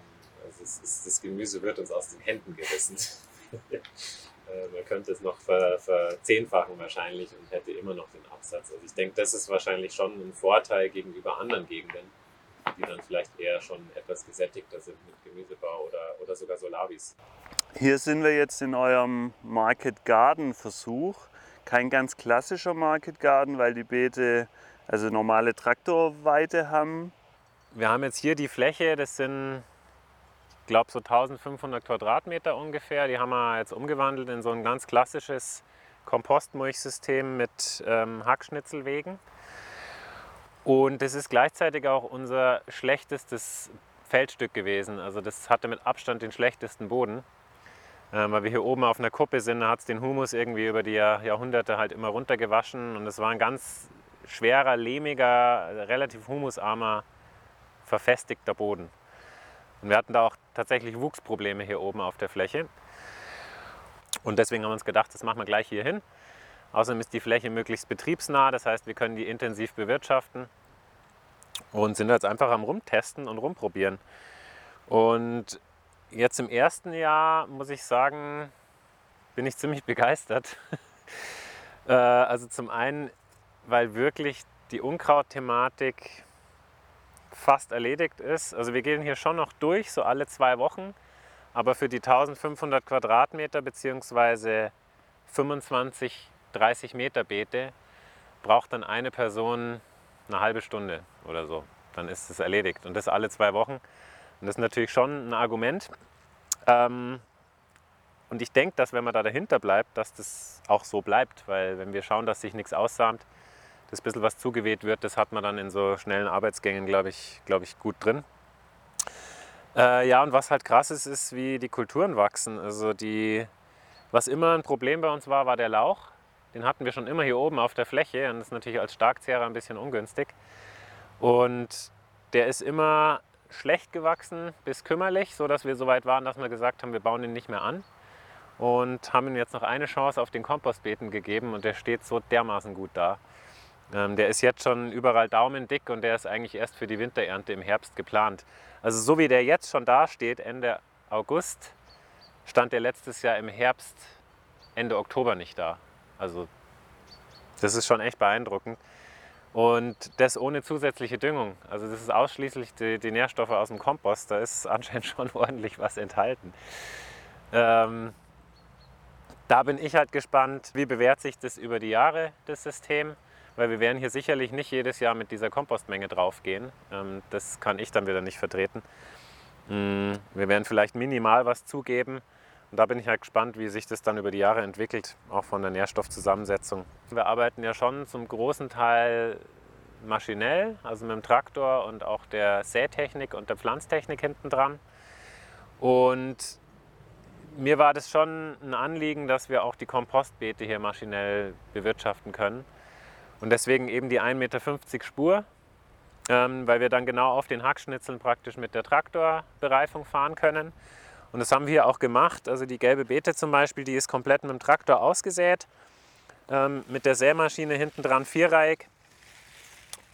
Speaker 1: also ist, das Gemüse wird uns aus den Händen gerissen. [laughs] Äh, man könnte es noch ver, verzehnfachen wahrscheinlich und hätte immer noch den Absatz. Also ich denke, das ist wahrscheinlich schon ein Vorteil gegenüber anderen Gegenden, die dann vielleicht eher schon etwas gesättigter sind mit Gemüsebau oder, oder sogar Solavis.
Speaker 3: Hier sind wir jetzt in eurem Market Garden Versuch. Kein ganz klassischer Market Garden, weil die Beete also normale Traktorweite haben.
Speaker 1: Wir haben jetzt hier die Fläche, das sind glaube so 1500 Quadratmeter ungefähr. Die haben wir jetzt umgewandelt in so ein ganz klassisches Kompostmulchsystem mit ähm, Hackschnitzelwegen. Und das ist gleichzeitig auch unser schlechtestes Feldstück gewesen. Also das hatte mit Abstand den schlechtesten Boden. Ähm, weil wir hier oben auf einer Kuppe sind, da hat es den Humus irgendwie über die Jahr, Jahrhunderte halt immer runtergewaschen. Und es war ein ganz schwerer, lehmiger, relativ humusarmer, verfestigter Boden. Und wir hatten da auch tatsächlich Wuchsprobleme hier oben auf der Fläche. Und deswegen haben wir uns gedacht, das machen wir gleich hier hin. Außerdem ist die Fläche möglichst betriebsnah, das heißt, wir können die intensiv bewirtschaften und sind jetzt einfach am Rumtesten und rumprobieren. Und jetzt im ersten Jahr muss ich sagen, bin ich ziemlich begeistert. [laughs] Äh, also zum einen, weil wirklich die Unkraut-Thematik fast erledigt ist. Also wir gehen hier schon noch durch, so alle zwei Wochen. Aber für die 1500 Quadratmeter bzw. 25, 30 Meter Beete braucht dann eine Person eine halbe Stunde oder so. Dann ist es erledigt. Und das alle zwei Wochen. Und das ist natürlich schon ein Argument. Ähm, und ich denke, dass wenn man da dahinter bleibt, dass das auch so bleibt. Weil wenn wir schauen, dass sich nichts aussamt, das bisschen was zugeweht wird, das hat man dann in so schnellen Arbeitsgängen, glaube ich, glaub ich, gut drin. Äh, ja, und was halt krass ist, ist, wie die Kulturen wachsen. Also die, was immer ein Problem bei uns war, war der Lauch. Den hatten wir schon immer hier oben auf der Fläche und das ist natürlich als Starkzehrer ein bisschen ungünstig. Und der ist immer schlecht gewachsen bis kümmerlich, so dass wir so weit waren, dass wir gesagt haben, wir bauen ihn nicht mehr an und haben ihm jetzt noch eine Chance auf den Kompostbeeten gegeben und der steht so dermaßen gut da. Ähm, der ist jetzt schon überall daumendick und der ist eigentlich erst für die Winterernte im Herbst geplant. Also so wie der jetzt schon da steht, Ende August, stand der letztes Jahr im Herbst, Ende Oktober nicht da. Also das ist schon echt beeindruckend. Und das ohne zusätzliche Düngung. Also das ist ausschließlich die, die Nährstoffe aus dem Kompost. Da ist [laughs] anscheinend schon ordentlich was enthalten. Ähm, da bin ich halt gespannt, wie bewährt sich das über die Jahre, das System. Weil wir werden hier sicherlich nicht jedes Jahr mit dieser Kompostmenge draufgehen. Ähm, das kann ich dann wieder nicht vertreten. Mm, wir werden vielleicht minimal was zugeben. Und da bin ich halt gespannt, wie sich das dann über die Jahre entwickelt, auch von der Nährstoffzusammensetzung. Wir arbeiten ja schon zum großen Teil maschinell, also mit dem Traktor und auch der Sätechnik und der Pflanztechnik hinten dran. Und mir war das schon ein Anliegen, dass wir auch die Kompostbeete hier maschinell bewirtschaften können. Und deswegen eben die 1,50 Meter Spur, ähm, weil wir dann genau auf den Hackschnitzeln praktisch mit der Traktorbereifung fahren können. Und das haben wir auch gemacht. Also die gelbe Beete zum Beispiel, die ist komplett mit dem Traktor ausgesät. Ähm, mit der Sämaschine hinten dran vierreihig.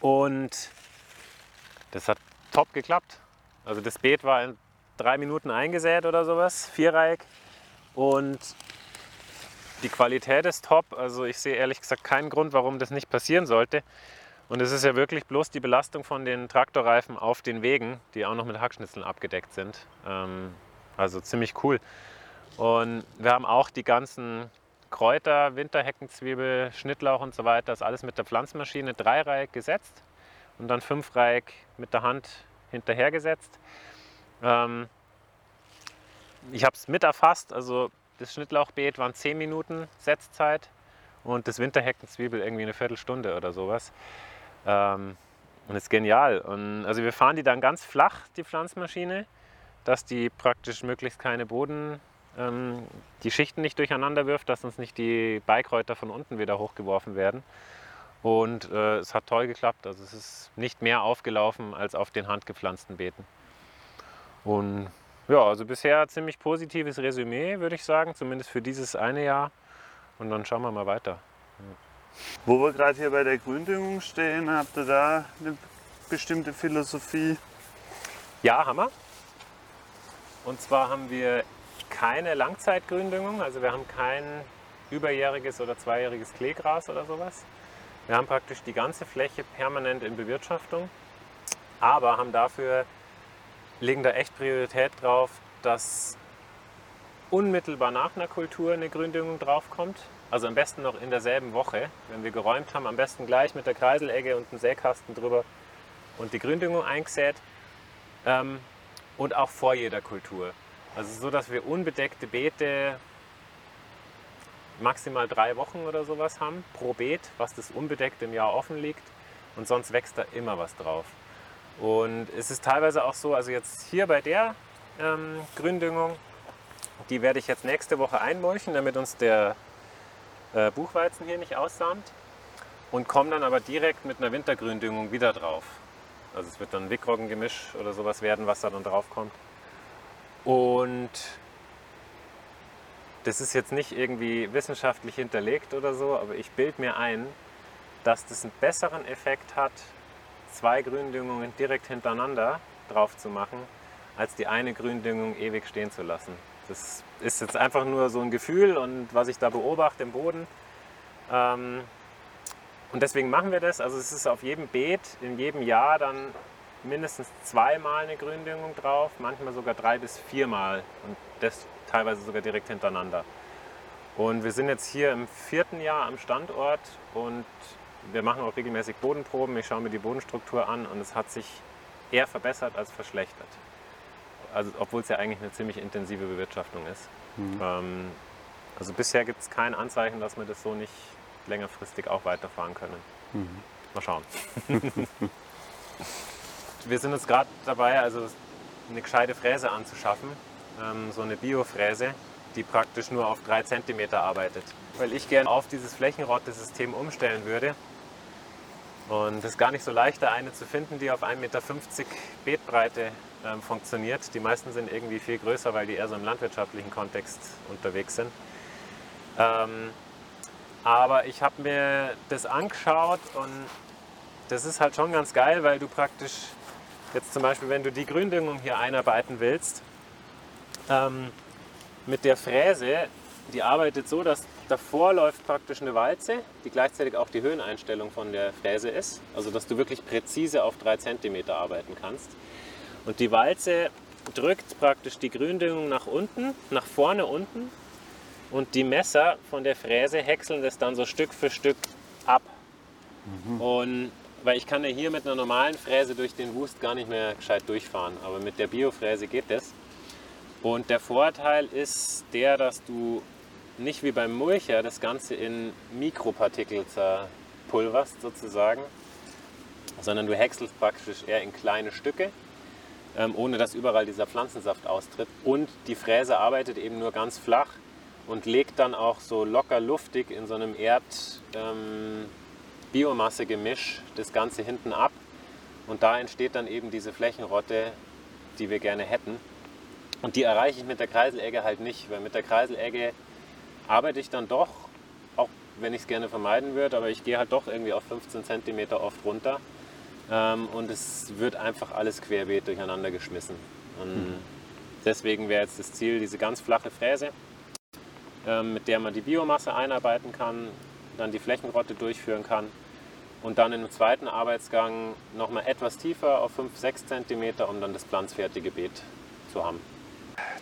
Speaker 1: Und das hat top geklappt. Also das Beet war in drei Minuten eingesät oder sowas, vierreihig. Und die Qualität ist top. Also ich sehe ehrlich gesagt keinen Grund, warum das nicht passieren sollte. Und es ist ja wirklich bloß die Belastung von den Traktorreifen auf den Wegen, die auch noch mit Hackschnitzeln abgedeckt sind. Ähm, also ziemlich cool. Und wir haben auch die ganzen Kräuter, Winterheckenzwiebel, Schnittlauch und so weiter, das alles mit der Pflanzmaschine dreireihig gesetzt und dann fünfreihig mit der Hand hinterhergesetzt. Ähm, ich habe es mit erfasst, also das Schnittlauchbeet waren 10 Minuten Setzzeit und das Winterheckenzwiebel irgendwie eine Viertelstunde oder sowas. Ähm, und das ist genial. Und also wir fahren die dann ganz flach, die Pflanzmaschine, dass die praktisch möglichst keine Boden, ähm, die Schichten nicht durcheinander wirft, dass uns nicht die Beikräuter von unten wieder hochgeworfen werden. Und äh, es hat toll geklappt. Also es ist nicht mehr aufgelaufen als auf den handgepflanzten Beeten. Und ja, also bisher ziemlich positives Resümee, würde ich sagen, zumindest für dieses eine Jahr. Und dann schauen wir mal weiter.
Speaker 3: Wo wir gerade hier bei der Gründüngung stehen, habt ihr da eine bestimmte Philosophie?
Speaker 1: Ja, haben wir. Und zwar haben wir keine Langzeitgründüngung, also wir haben kein überjähriges oder zweijähriges Kleegras oder sowas. Wir haben praktisch die ganze Fläche permanent in Bewirtschaftung, aber haben dafür legen da echt Priorität drauf, dass unmittelbar nach einer Kultur eine Gründüngung draufkommt. Also am besten noch in derselben Woche, wenn wir geräumt haben, am besten gleich mit der Kreiselegge und einem Säkasten drüber und die Gründüngung eingesät. Ähm, und auch vor jeder Kultur. Also so, dass wir unbedeckte Beete maximal drei Wochen oder sowas haben pro Beet, was das unbedeckt im Jahr offen liegt. Und sonst wächst da immer was drauf. Und es ist teilweise auch so, also jetzt hier bei der ähm, Gründüngung, die werde ich jetzt nächste Woche einmulchen, damit uns der äh, Buchweizen hier nicht aussamt. und komme dann aber direkt mit einer Wintergründüngung wieder drauf. Also es wird dann ein Wickroggen-Gemisch oder sowas werden, was da dann drauf kommt. Und das ist jetzt nicht irgendwie wissenschaftlich hinterlegt oder so, aber ich bilde mir ein, dass das einen besseren Effekt hat, zwei Gründüngungen direkt hintereinander drauf zu machen, als die eine Gründüngung ewig stehen zu lassen. Das ist jetzt einfach nur so ein Gefühl und was ich da beobachte im Boden. Ähm, und deswegen machen wir das. Also es ist auf jedem Beet in jedem Jahr dann mindestens zweimal eine Gründüngung drauf, manchmal sogar drei bis viermal und das teilweise sogar direkt hintereinander. Und wir sind jetzt hier im vierten Jahr am Standort und wir machen auch regelmäßig Bodenproben. Ich schaue mir die Bodenstruktur an und es hat sich eher verbessert als verschlechtert. Also, obwohl es ja eigentlich eine ziemlich intensive Bewirtschaftung ist. Mhm. Ähm, also bisher gibt es kein Anzeichen, dass wir das so nicht längerfristig auch weiterfahren können. Mhm. Mal schauen. [laughs] wir sind jetzt gerade dabei, also eine gescheite Fräse anzuschaffen, ähm, so eine Biofräse, die praktisch nur auf drei Zentimeter arbeitet. Weil ich gerne auf dieses Flächenrotte-System umstellen würde. Und es ist gar nicht so leicht, da eine zu finden, die auf 1,50 Meter Beetbreite ähm, funktioniert. Die meisten sind irgendwie viel größer, weil die eher so im landwirtschaftlichen Kontext unterwegs sind. Ähm, aber ich habe mir das angeschaut und das ist halt schon ganz geil, weil du praktisch jetzt zum Beispiel, wenn du die Gründüngung hier einarbeiten willst, ähm, mit der Fräse, die arbeitet so, dass davor läuft praktisch eine Walze, die gleichzeitig auch die Höheneinstellung von der Fräse ist, also dass du wirklich präzise auf 3 cm arbeiten kannst. Und die Walze drückt praktisch die Gründüngung nach unten, nach vorne unten und die Messer von der Fräse häckseln das dann so Stück für Stück ab. Mhm. Und weil ich kann ja hier mit einer normalen Fräse durch den Wust gar nicht mehr gescheit durchfahren, aber mit der Biofräse geht das. Und der Vorteil ist der, dass du nicht wie beim Mulcher das Ganze in Mikropartikel zerpulverst sozusagen, sondern du häckselst praktisch eher in kleine Stücke, ähm, ohne dass überall dieser Pflanzensaft austritt. Und die Fräse arbeitet eben nur ganz flach und legt dann auch so locker luftig in so einem Erd-Biomasse-Gemisch ähm, das Ganze hinten ab. Und da entsteht dann eben diese Flächenrotte, die wir gerne hätten. Und die erreiche ich mit der Kreiselegge halt nicht, weil mit der Kreiselegge arbeite ich dann doch, auch wenn ich es gerne vermeiden würde, aber ich gehe halt doch irgendwie auf 15 cm oft runter. Ähm, und es wird einfach alles querbeet durcheinander geschmissen. Und mhm. deswegen wäre jetzt das Ziel diese ganz flache Fräse, ähm, mit der man die Biomasse einarbeiten kann, dann die Flächenrotte durchführen kann und dann im zweiten Arbeitsgang nochmal etwas tiefer auf 5-6 cm, um dann das pflanzfertige Beet zu haben.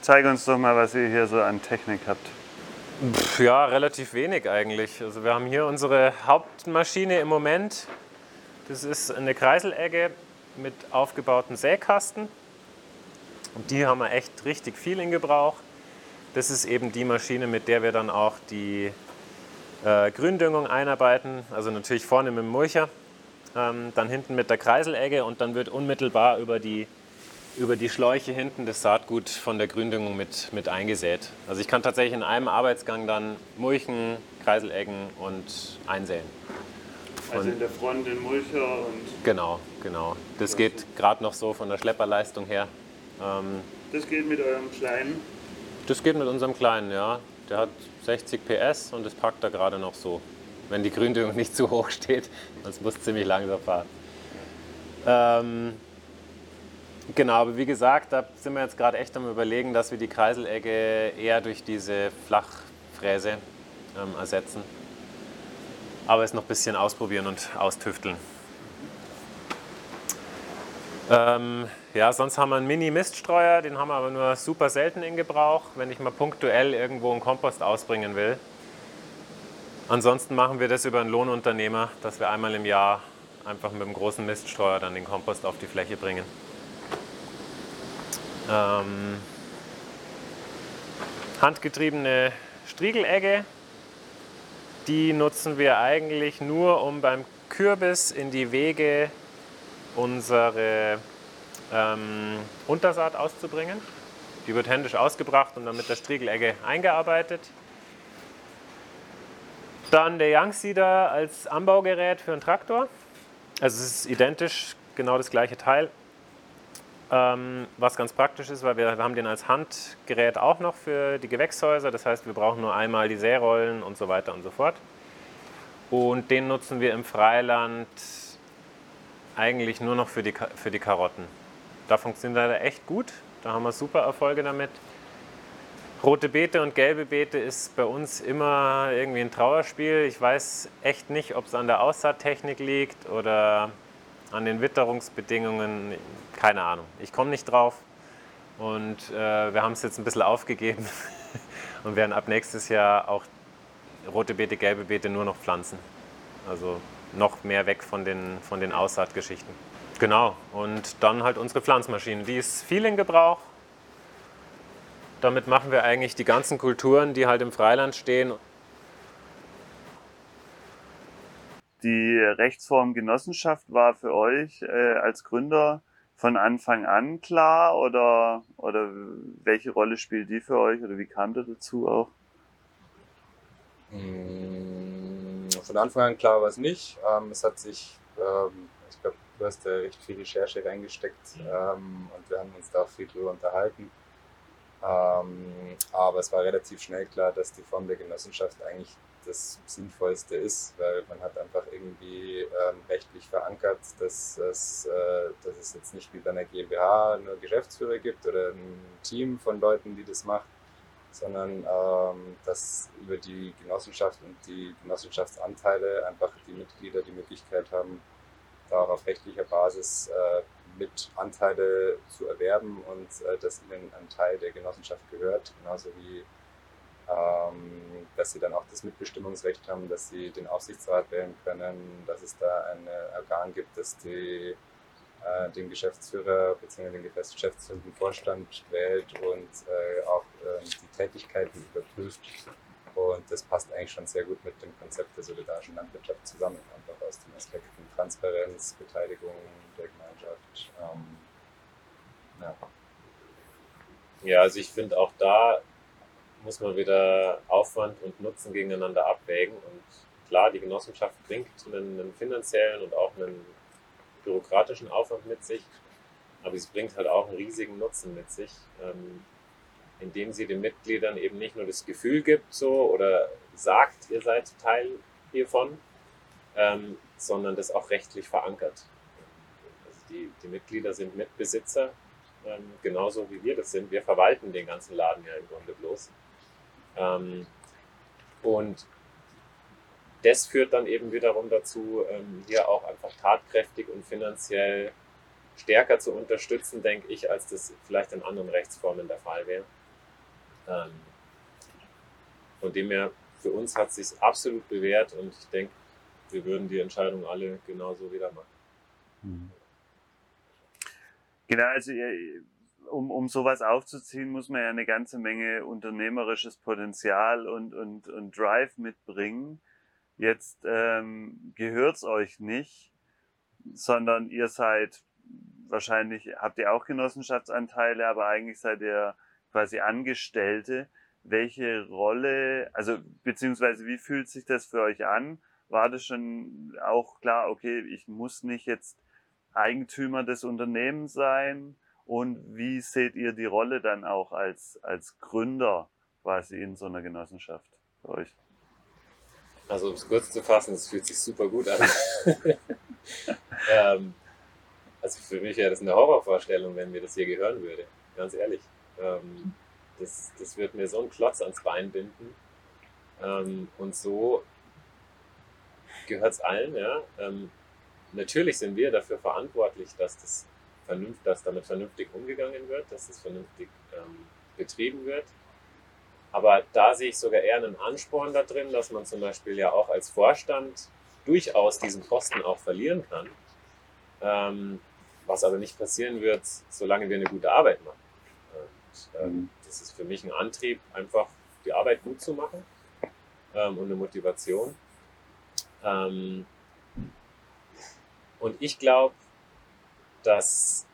Speaker 3: Zeig uns doch mal, was ihr hier so an Technik habt.
Speaker 1: Ja, relativ wenig eigentlich. Also wir haben hier unsere Hauptmaschine im Moment. Das ist eine Kreiselegge mit aufgebauten Säkasten. Und die haben wir echt richtig viel in Gebrauch. Das ist eben die Maschine, mit der wir dann auch die äh, Gründüngung einarbeiten. Also natürlich vorne mit dem Mulcher, ähm, dann hinten mit der Kreiselegge und dann wird unmittelbar über die über die Schläuche hinten das Saatgut von der Gründüngung mit, mit eingesät. Also ich kann tatsächlich in einem Arbeitsgang dann mulchen, Kreiseleggen und einsäen.
Speaker 3: Also und in der Front den Mulcher und...
Speaker 1: Genau, genau. Das geht gerade noch so von der Schlepperleistung her. Ähm,
Speaker 3: das geht mit eurem kleinen?
Speaker 1: Das geht mit unserem kleinen, ja. Der hat 60 PS und das packt er gerade noch so. Wenn die Gründüngung [laughs] nicht zu hoch steht, sonst muss ziemlich langsam fahren. Ähm, Genau, aber wie gesagt, da sind wir jetzt gerade echt am Überlegen, dass wir die Kreiselegge eher durch diese Flachfräse ähm, ersetzen. Aber es noch ein bisschen ausprobieren und austüfteln. Ähm, ja, sonst haben wir einen Mini-Miststreuer, den haben wir aber nur super selten in Gebrauch, wenn ich mal punktuell irgendwo einen Kompost ausbringen will. Ansonsten machen wir das über einen Lohnunternehmer, dass wir einmal im Jahr einfach mit einem großen Miststreuer dann den Kompost auf die Fläche bringen. Ähm, handgetriebene Striegelegge, die nutzen wir eigentlich nur, um beim Kürbis in die Wege unsere ähm, Untersaat auszubringen. Die wird händisch ausgebracht und dann mit der Striegelegge eingearbeitet. Dann der Youngseeder als Anbaugerät für einen Traktor. Also es ist identisch, genau das gleiche Teil. Ähm, was ganz praktisch ist, weil wir, wir haben den als Handgerät auch noch für die Gewächshäuser. Das heißt, wir brauchen nur einmal die Särollen und so weiter und so fort. Und den nutzen wir im Freiland eigentlich nur noch für die, für die Karotten. Da funktioniert er echt gut. Da haben wir super Erfolge damit. Rote Beete und gelbe Beete ist bei uns immer irgendwie ein Trauerspiel. Ich weiß echt nicht, ob es an der Aussaattechnik liegt oder an den Witterungsbedingungen. Keine Ahnung. Ich komme nicht drauf. Und äh, wir haben es jetzt ein bisschen aufgegeben [laughs] und werden ab nächstes Jahr auch rote Beete, gelbe Beete nur noch pflanzen. Also noch mehr weg von den, von den Aussaatgeschichten. Genau, und dann halt unsere Pflanzmaschine. Die ist viel in Gebrauch. Damit machen wir eigentlich die ganzen Kulturen, die halt im Freiland stehen.
Speaker 3: Die Rechtsform Genossenschaft war für euch äh, als Gründer von Anfang an klar oder, oder welche Rolle spielt die für euch oder wie kam das dazu auch?
Speaker 4: Mm, von Anfang an klar war es nicht. Ähm, es hat sich, ähm, ich glaube, du hast da recht viel Recherche reingesteckt ähm, und wir haben uns da auch viel drüber unterhalten. Ähm, aber es war relativ schnell klar, dass die Form der Genossenschaft eigentlich das Sinnvollste ist, weil man hat einfach irgendwie ähm, rechtlich verankert, dass es, äh, dass es jetzt nicht wie bei einer GmbH nur Geschäftsführer gibt oder ein Team von Leuten, die das macht, sondern ähm, dass über die Genossenschaft und die Genossenschaftsanteile einfach die Mitglieder die Möglichkeit haben, da auf rechtlicher Basis äh, mit Anteile zu erwerben und äh, dass ihnen ein Teil der Genossenschaft gehört, genauso wie dass sie dann auch das Mitbestimmungsrecht haben, dass sie den Aufsichtsrat wählen können, dass es da ein Organ gibt, das die äh, den Geschäftsführer bzw. den geschäftsführenden Vorstand wählt und äh, auch äh, die Tätigkeiten überprüft. Und das passt eigentlich schon sehr gut mit dem Konzept der solidarischen Landwirtschaft zusammen, einfach aus den Aspekten Transparenz, Beteiligung der Gemeinschaft. Ähm,
Speaker 1: ja. ja, also ich finde auch da muss man wieder Aufwand und Nutzen gegeneinander abwägen. Und klar, die Genossenschaft bringt einen, einen finanziellen und auch einen bürokratischen Aufwand mit sich, aber es bringt halt auch einen riesigen Nutzen mit sich, ähm, indem sie den Mitgliedern eben nicht nur das Gefühl gibt so oder sagt, ihr seid Teil hiervon, ähm, sondern das auch rechtlich verankert. Also die, die Mitglieder sind Mitbesitzer, ähm, genauso wie wir das sind. Wir verwalten den ganzen Laden ja im Grunde bloß. Ähm, und das führt dann eben wiederum dazu, ähm, hier auch einfach tatkräftig und finanziell stärker zu unterstützen, denke ich, als das vielleicht in anderen Rechtsformen der Fall wäre. Ähm, von dem her, für uns hat es sich absolut bewährt und ich denke, wir würden die Entscheidung alle genauso wieder machen. Mhm.
Speaker 3: Genau, also um, um sowas aufzuziehen, muss man ja eine ganze Menge unternehmerisches Potenzial und, und, und Drive mitbringen. Jetzt ähm, gehört's euch nicht, sondern ihr seid wahrscheinlich, habt ihr auch Genossenschaftsanteile, aber eigentlich seid ihr quasi Angestellte. Welche Rolle, also beziehungsweise wie fühlt sich das für euch an? War das schon auch klar, okay, ich muss nicht jetzt Eigentümer des Unternehmens sein? Und wie seht ihr die Rolle dann auch als, als Gründer quasi in so einer Genossenschaft für euch?
Speaker 1: Also um es kurz zu fassen, es fühlt sich super gut an. [laughs] ähm, also für mich wäre das eine Horrorvorstellung, wenn mir das hier gehören würde. Ganz ehrlich. Ähm, das, das wird mir so einen Klotz ans Bein binden. Ähm, und so gehört es allen. Ja? Ähm, natürlich sind wir dafür verantwortlich, dass, das vernünft, dass damit vernünftig umgegangen wird, dass das vernünftig ähm, betrieben wird. Aber da sehe ich sogar eher einen Ansporn da drin, dass man zum Beispiel ja auch als Vorstand durchaus diesen Posten auch verlieren kann. Ähm, was aber nicht passieren wird, solange wir eine gute Arbeit machen. Und, ähm, das ist für mich ein Antrieb, einfach die Arbeit gut zu machen ähm, und eine Motivation. Ähm, und ich glaube, dass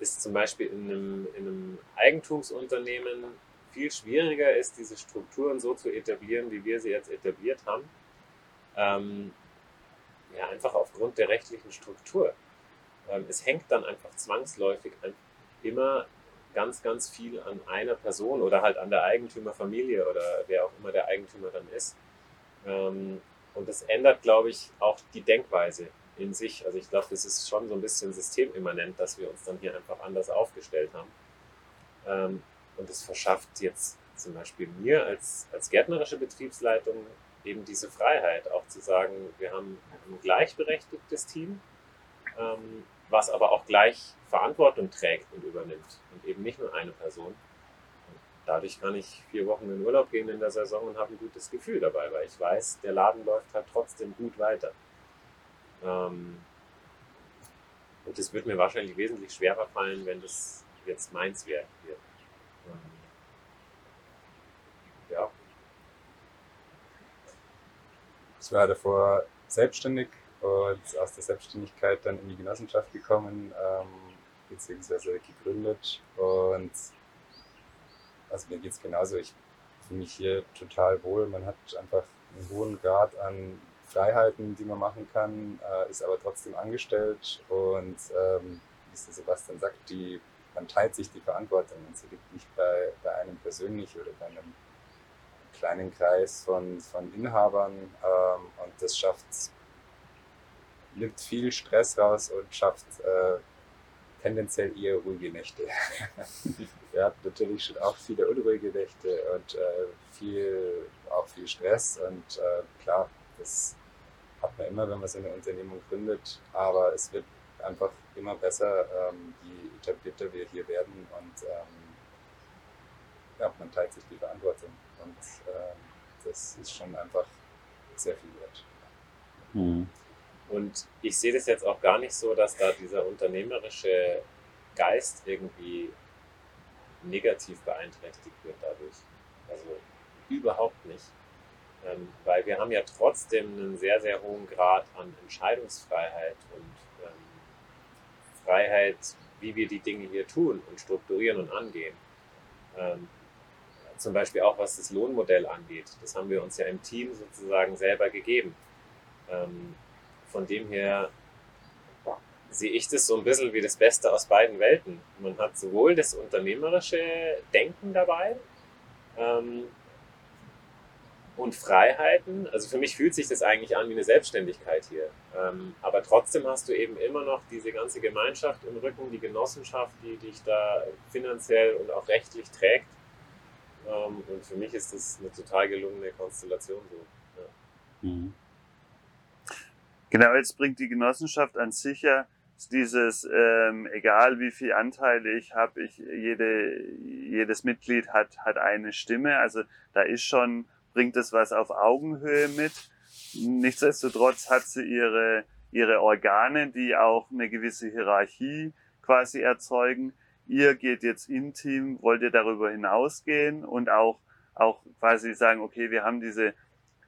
Speaker 1: es zum Beispiel in einem, in einem Eigentumsunternehmen viel schwieriger ist, diese Strukturen so zu etablieren, wie wir sie jetzt etabliert haben, Ähm, ja, einfach aufgrund der rechtlichen Struktur. Ähm, es hängt dann einfach zwangsläufig immer ganz, ganz viel an einer Person oder halt an der Eigentümerfamilie oder wer auch immer der Eigentümer dann ist. Ähm, und das ändert, glaube ich, auch die Denkweise in sich. Also ich glaube, das ist schon so ein bisschen systemimmanent, dass wir uns dann hier einfach anders aufgestellt haben. Ähm, und es verschafft jetzt zum Beispiel mir als, als gärtnerische Betriebsleitung eben diese Freiheit, auch zu sagen, wir haben ein gleichberechtigtes Team, ähm, was aber auch gleich Verantwortung trägt und übernimmt und eben nicht nur eine Person. Und dadurch kann ich vier Wochen in Urlaub gehen in der Saison und habe ein gutes Gefühl dabei, weil ich weiß, der Laden läuft halt trotzdem gut weiter. Ähm, und es wird mir wahrscheinlich wesentlich schwerer fallen, wenn das jetzt meins wäre hier. Ähm, ja.
Speaker 4: Ich war davor selbstständig und aus der Selbstständigkeit dann in die Genossenschaft gekommen, ähm, beziehungsweise gegründet. Und also mir geht es genauso. Ich fühle mich hier total wohl. Man hat einfach einen hohen Grad an Freiheiten, die man machen kann, äh, ist aber trotzdem angestellt. Und ähm, wie es Sebastian sagt, die, man teilt sich die Verantwortung und sie liegt nicht bei, bei einem persönlich oder bei einem kleinen Kreis von, von Inhabern. Ähm, und das schafft nimmt viel Stress raus und schafft äh, tendenziell eher ruhige Nächte. [laughs] Wir hatten natürlich schon auch viele unruhige Nächte und äh, viel, auch viel Stress und äh, klar, das hat man immer, wenn man so eine Unternehmung gründet, aber es wird einfach immer besser, ähm, je etablierter wir hier werden und ähm, ja, man teilt sich die Verantwortung und ähm, das ist schon einfach sehr viel wert.
Speaker 1: Mhm. Und ich sehe das jetzt auch gar nicht so, dass da dieser unternehmerische Geist irgendwie negativ beeinträchtigt wird dadurch. Also überhaupt nicht. Ähm, weil wir haben ja trotzdem einen sehr, sehr hohen Grad an Entscheidungsfreiheit und ähm, Freiheit, wie wir die Dinge hier tun und strukturieren und angehen. Ähm, zum Beispiel auch was das Lohnmodell angeht. Das haben wir uns ja im Team sozusagen selber gegeben. Ähm, von dem her sehe ich das so ein bisschen wie das Beste aus beiden Welten. Man hat sowohl das unternehmerische Denken dabei ähm, und Freiheiten. Also für mich fühlt sich das eigentlich an wie eine Selbstständigkeit hier. Ähm, aber trotzdem hast du eben immer noch diese ganze Gemeinschaft im Rücken, die Genossenschaft, die dich da finanziell und auch rechtlich trägt. Ähm, und für mich ist das eine total gelungene Konstellation so. Ja. Mhm.
Speaker 3: Genau, jetzt bringt die Genossenschaft an sich ja dieses, ähm, egal wie viel Anteile ich habe, ich, jede, jedes Mitglied hat, hat eine Stimme. Also da ist schon, bringt es was auf Augenhöhe mit. Nichtsdestotrotz hat sie ihre, ihre Organe, die auch eine gewisse Hierarchie quasi erzeugen. Ihr geht jetzt intim, wollt ihr darüber hinausgehen und auch, auch quasi sagen, okay, wir haben diese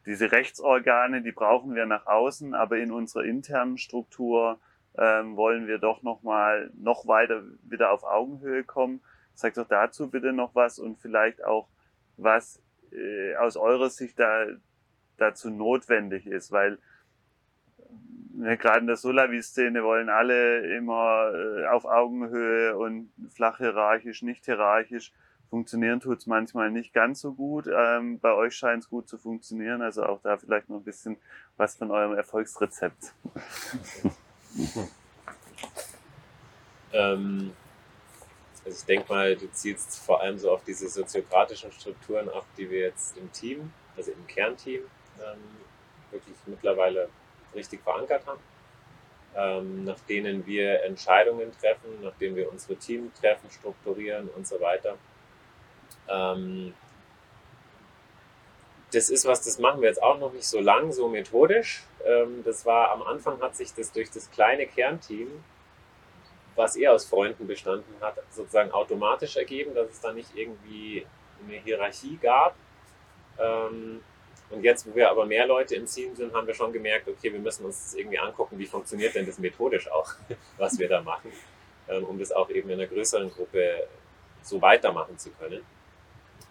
Speaker 3: diese Rechtsorgane, die brauchen wir nach außen, aber in unserer internen Struktur ähm, wollen wir doch noch mal noch weiter wieder auf Augenhöhe kommen. Sag doch dazu bitte noch was und vielleicht auch was äh, aus eurer Sicht da dazu notwendig ist, weil äh, gerade in der Solavi-Szene wollen alle immer äh, auf Augenhöhe und flach hierarchisch, nicht hierarchisch. Funktionieren tut es manchmal nicht ganz so gut. Ähm, bei euch scheint es gut zu funktionieren. Also auch da vielleicht noch ein bisschen was von eurem Erfolgsrezept. [laughs]
Speaker 1: ähm, also ich denke mal, du zielst vor allem so auf diese soziokratischen Strukturen ab, die wir jetzt im Team, also im Kernteam, ähm, wirklich mittlerweile richtig verankert haben. Ähm, nach denen wir Entscheidungen treffen, nach denen wir unsere Teamtreffen strukturieren und so weiter. Ähm, das ist was, das machen wir jetzt auch noch nicht so lang, so methodisch. Ähm, das war am Anfang hat sich das durch das kleine Kernteam, was eher aus Freunden bestanden hat, sozusagen automatisch ergeben, dass es da nicht irgendwie eine Hierarchie gab. Ähm, und jetzt, wo wir aber mehr Leute im Team sind, haben wir schon gemerkt, okay, wir müssen uns das irgendwie angucken, wie funktioniert denn das methodisch auch, [laughs] was wir da machen, ähm, um das auch eben in einer größeren Gruppe so weitermachen zu können.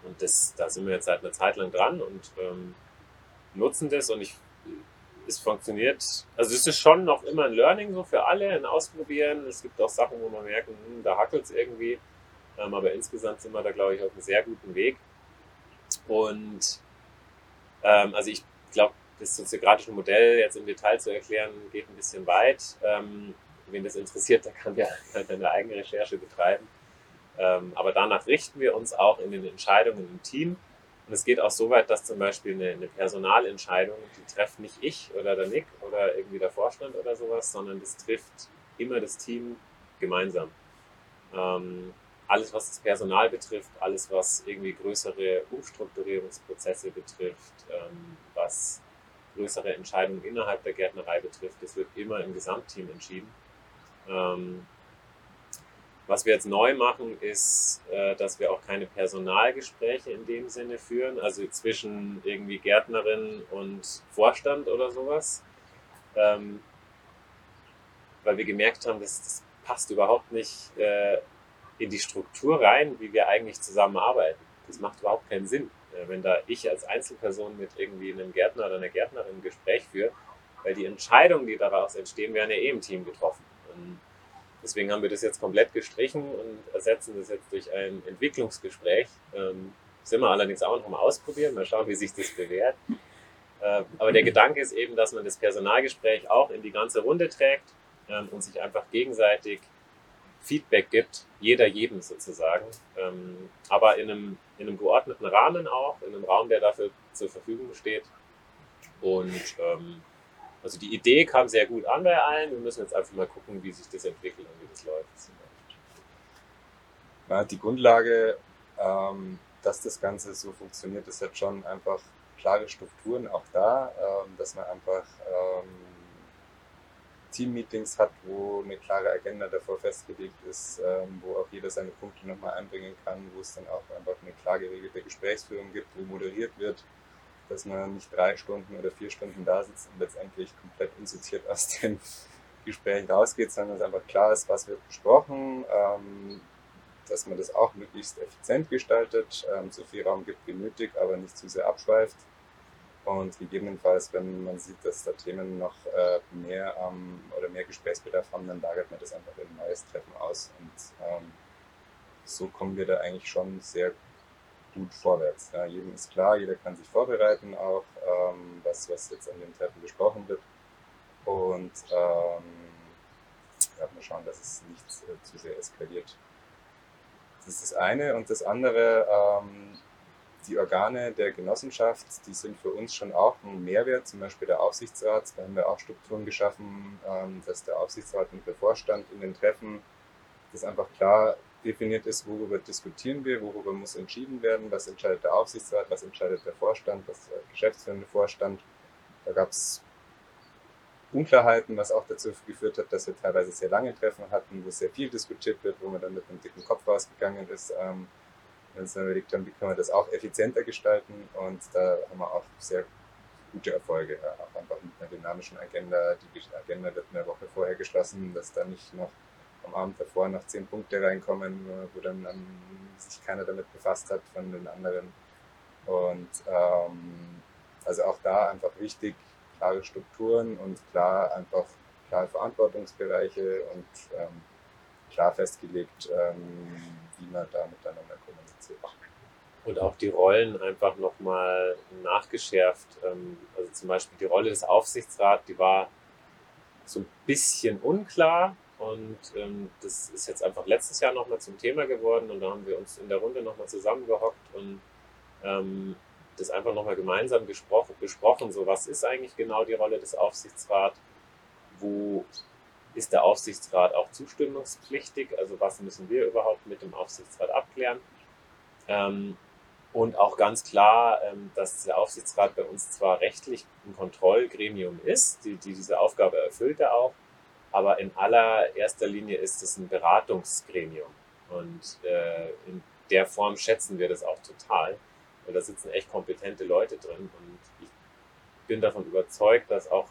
Speaker 1: Und das, da sind wir jetzt seit einer Zeit lang dran und ähm, nutzen das. Und ich es funktioniert, also es ist schon noch immer ein Learning so für alle, ein Ausprobieren. Es gibt auch Sachen, wo man merkt, hm, da hackelt es irgendwie. Ähm, aber insgesamt sind wir da, glaube ich, auf einem sehr guten Weg. Und ähm, also ich glaube, das soziokratische Modell jetzt im Detail zu erklären, geht ein bisschen weit. Ähm, wen das interessiert, der kann ja [laughs] halt eine eigene Recherche betreiben. Ähm, aber danach richten wir uns auch in den Entscheidungen im Team. Und es geht auch so weit, dass zum Beispiel eine, eine Personalentscheidung, die trefft nicht ich oder der Nick oder irgendwie der Vorstand oder sowas, sondern das trifft immer das Team gemeinsam. Ähm, alles, was das Personal betrifft, alles, was irgendwie größere Umstrukturierungsprozesse betrifft, ähm, was größere Entscheidungen innerhalb der Gärtnerei betrifft, das wird immer im Gesamtteam entschieden. Ähm, was wir jetzt neu machen, ist, äh, dass wir auch keine Personalgespräche in dem Sinne führen, also zwischen irgendwie Gärtnerin und Vorstand oder sowas. Ähm, weil wir gemerkt haben, dass das passt überhaupt nicht äh, in die Struktur rein, wie wir eigentlich zusammenarbeiten. Das macht überhaupt keinen Sinn, äh, wenn da ich als Einzelperson mit irgendwie einem Gärtner oder einer Gärtnerin ein Gespräch führe, weil die Entscheidungen, die daraus entstehen, werden ja eh im Team getroffen. Und Deswegen haben wir das jetzt komplett gestrichen und ersetzen das jetzt durch ein Entwicklungsgespräch. Ähm, sind wir allerdings auch noch mal ausprobieren, mal schauen, wie sich das bewährt. Äh, aber der Gedanke ist eben, dass man das Personalgespräch auch in die ganze Runde trägt ähm, und sich einfach gegenseitig Feedback gibt, jeder jedem sozusagen. Ähm, aber in einem, in einem geordneten Rahmen auch, in einem Raum, der dafür zur Verfügung steht. Und ähm, also die Idee kam sehr gut an bei allen. Wir müssen jetzt einfach mal gucken, wie sich das entwickelt und wie das läuft.
Speaker 4: Ja, die Grundlage, ähm, dass das Ganze so funktioniert, ist jetzt schon einfach klare Strukturen auch da, ähm, dass man einfach ähm, Team-Meetings hat, wo eine klare Agenda davor festgelegt ist, ähm, wo auch jeder seine Punkte nochmal einbringen kann, wo es dann auch einfach eine klar geregelte Gesprächsführung gibt, wo moderiert wird dass man nicht drei Stunden oder vier Stunden da sitzt und letztendlich komplett unsortiert aus [laughs] dem Gespräch rausgeht, sondern dass einfach klar ist, was wird besprochen, ähm, dass man das auch möglichst effizient gestaltet, ähm, so viel Raum gibt wie nötig, aber nicht zu sehr abschweift. Und gegebenenfalls, wenn man sieht, dass da Themen noch äh, mehr ähm, oder mehr Gesprächsbedarf haben, dann lagert man das einfach in ein neues Treffen aus. Und ähm, so kommen wir da eigentlich schon sehr gut vorwärts. Ja, jedem ist klar, jeder kann sich vorbereiten auch, ähm, was, was jetzt an dem Treffen besprochen wird. Und ähm, ja, mal schauen, dass es nicht äh, zu sehr eskaliert. Das ist das eine. Und das andere, ähm, die Organe der Genossenschaft, die sind für uns schon auch ein Mehrwert, zum Beispiel der Aufsichtsrat. Da haben wir auch Strukturen geschaffen, ähm, dass der Aufsichtsrat und der Vorstand in den Treffen das einfach klar definiert ist, worüber diskutieren wir, worüber muss entschieden werden, was entscheidet der Aufsichtsrat, was entscheidet der Vorstand, was der geschäftsführende Vorstand. Da gab es Unklarheiten, was auch dazu geführt hat, dass wir teilweise sehr lange Treffen hatten, wo sehr viel diskutiert wird, wo man dann mit einem dicken Kopf rausgegangen ist. Ähm, und uns dann überlegt haben, wie können wir das auch effizienter gestalten. Und da haben wir auch sehr gute Erfolge, ja, auch einfach mit einer dynamischen Agenda. Die Agenda wird eine Woche vorher geschlossen, dass da nicht noch am Abend davor noch zehn Punkte reinkommen, wo dann um, sich keiner damit befasst hat von den anderen. Und ähm, also auch da einfach wichtig, klare Strukturen und klar einfach klare Verantwortungsbereiche und ähm, klar festgelegt, ähm, wie man da miteinander kommuniziert.
Speaker 1: Und auch die Rollen einfach nochmal nachgeschärft. Ähm, also zum Beispiel die Rolle des Aufsichtsrats, die war so ein bisschen unklar und ähm, das ist jetzt einfach letztes Jahr nochmal zum Thema geworden und da haben wir uns in der Runde nochmal zusammengehockt und ähm, das einfach nochmal gemeinsam gesprochen, besprochen, so was ist eigentlich genau die Rolle des Aufsichtsrats, wo ist der Aufsichtsrat auch zustimmungspflichtig, also was müssen wir überhaupt mit dem Aufsichtsrat abklären. Ähm, und auch ganz klar, ähm, dass der Aufsichtsrat bei uns zwar rechtlich ein Kontrollgremium ist, die, die diese Aufgabe erfüllt er auch, aber in allererster Linie ist es ein Beratungsgremium. Und äh, in der Form schätzen wir das auch total. Und da sitzen echt kompetente Leute drin. Und ich bin davon überzeugt, dass auch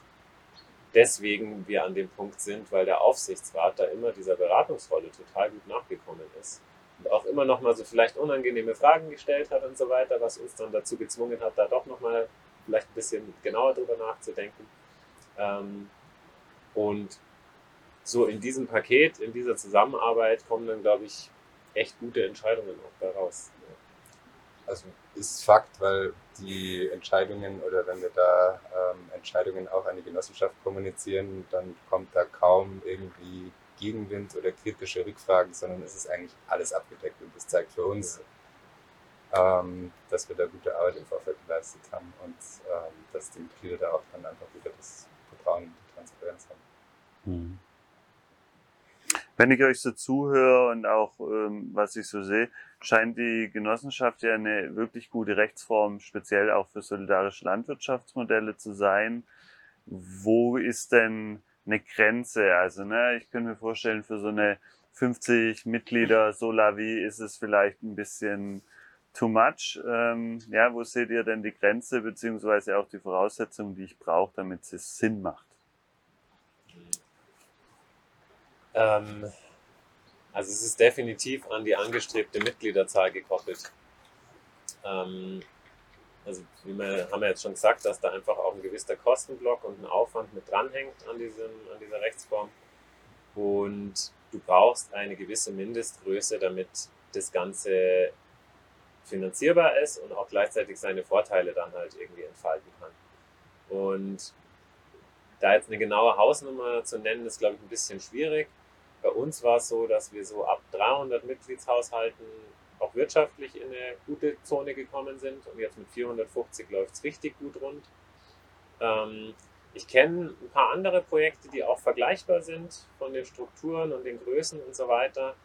Speaker 1: deswegen wir an dem Punkt sind, weil der Aufsichtsrat da immer dieser Beratungsrolle total gut nachgekommen ist. Und auch immer noch mal so vielleicht unangenehme Fragen gestellt hat und so weiter, was uns dann dazu gezwungen hat, da doch noch mal vielleicht ein bisschen genauer drüber nachzudenken. Ähm, und so in diesem Paket, in dieser Zusammenarbeit kommen dann, glaube ich, echt gute Entscheidungen auch daraus.
Speaker 4: Also ist Fakt, weil die Entscheidungen oder wenn wir da ähm, Entscheidungen auch an die Genossenschaft kommunizieren, dann kommt da kaum irgendwie Gegenwind oder kritische Rückfragen, sondern es ist eigentlich alles abgedeckt und das zeigt für uns, ähm, dass wir da gute Arbeit im Vorfeld geleistet haben und ähm, dass die Mitglieder da auch dann einfach wieder das Vertrauen und die Transparenz haben.
Speaker 3: Mhm. Wenn ich euch so zuhöre und auch ähm, was ich so sehe, scheint die Genossenschaft ja eine wirklich gute Rechtsform, speziell auch für solidarische Landwirtschaftsmodelle zu sein. Wo ist denn eine Grenze? Also, ne, ich könnte mir vorstellen, für so eine 50 Mitglieder Solavi ist es vielleicht ein bisschen too much. Ähm, ja, wo seht ihr denn die Grenze beziehungsweise auch die Voraussetzungen, die ich brauche, damit es Sinn macht?
Speaker 1: Ähm, also es ist definitiv an die angestrebte Mitgliederzahl gekoppelt. Ähm, also wie wir haben wir jetzt schon gesagt, dass da einfach auch ein gewisser Kostenblock und ein Aufwand mit dranhängt an, diesem, an dieser Rechtsform. Und du brauchst eine gewisse Mindestgröße, damit das Ganze finanzierbar ist und auch gleichzeitig seine Vorteile dann halt irgendwie entfalten kann. Und da jetzt eine genaue Hausnummer zu nennen, ist, glaube ich, ein bisschen schwierig. Bei uns war es so, dass wir so ab 300 Mitgliedshaushalten auch wirtschaftlich in eine gute Zone gekommen sind und jetzt mit 450 läuft es richtig gut rund. Ähm, ich kenne ein paar andere Projekte, die auch vergleichbar sind von den Strukturen und den Größen und so weiter.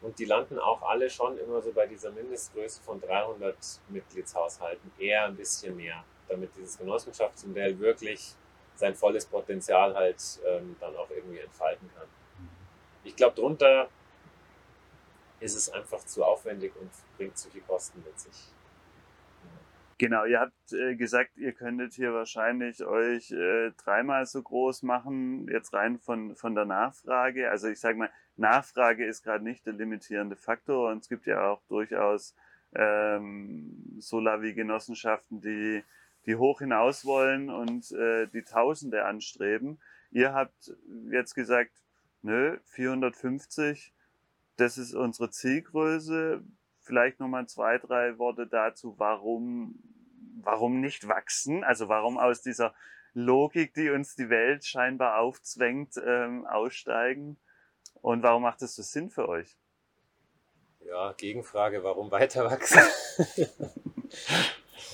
Speaker 1: Und die landen auch alle schon immer so bei dieser Mindestgröße von 300 Mitgliedshaushalten, eher ein bisschen mehr, damit dieses Genossenschaftsmodell wirklich sein volles Potenzial halt ähm, dann auch irgendwie entfalten kann. Ich glaube, drunter ist es einfach zu aufwendig und bringt zu viel Kosten mit sich.
Speaker 3: Genau, ihr habt äh, gesagt, ihr könntet hier wahrscheinlich euch äh, dreimal so groß machen, jetzt rein von, von der Nachfrage. Also ich sage mal, Nachfrage ist gerade nicht der limitierende Faktor und es gibt ja auch durchaus ähm, Solavi-Genossenschaften, die, die hoch hinaus wollen und äh, die Tausende anstreben. Ihr habt jetzt gesagt, nö, 450, das ist unsere Zielgröße. Vielleicht nochmal zwei, drei Worte dazu, warum, warum nicht wachsen? Also warum aus dieser Logik, die uns die Welt scheinbar aufzwängt, ähm, aussteigen? Und warum macht es so Sinn für euch?
Speaker 1: Ja, Gegenfrage, warum weiter wachsen? [laughs]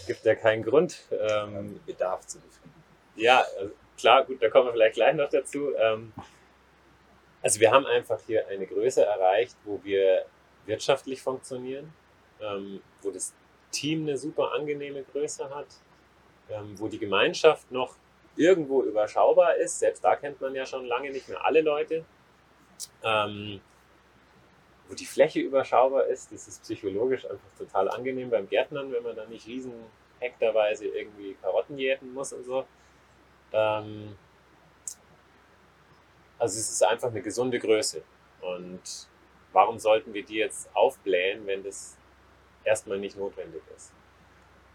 Speaker 1: Gibt ja keinen Grund. Ähm,
Speaker 4: Bedarf zu befriedigen.
Speaker 1: Ja, also klar, gut, da kommen wir vielleicht gleich noch dazu. Ähm, also wir haben einfach hier eine Größe erreicht, wo wir wirtschaftlich funktionieren, ähm, wo das Team eine super angenehme Größe hat, ähm, wo die Gemeinschaft noch irgendwo überschaubar ist. Selbst da kennt man ja schon lange nicht mehr alle Leute. Ähm, wo die Fläche überschaubar ist, das ist psychologisch einfach total angenehm beim Gärtnern, wenn man da nicht riesen hektarweise irgendwie Karotten jäten muss und so. Ähm, also es ist einfach eine gesunde Größe. Und warum sollten wir die jetzt aufblähen, wenn das erstmal nicht notwendig ist?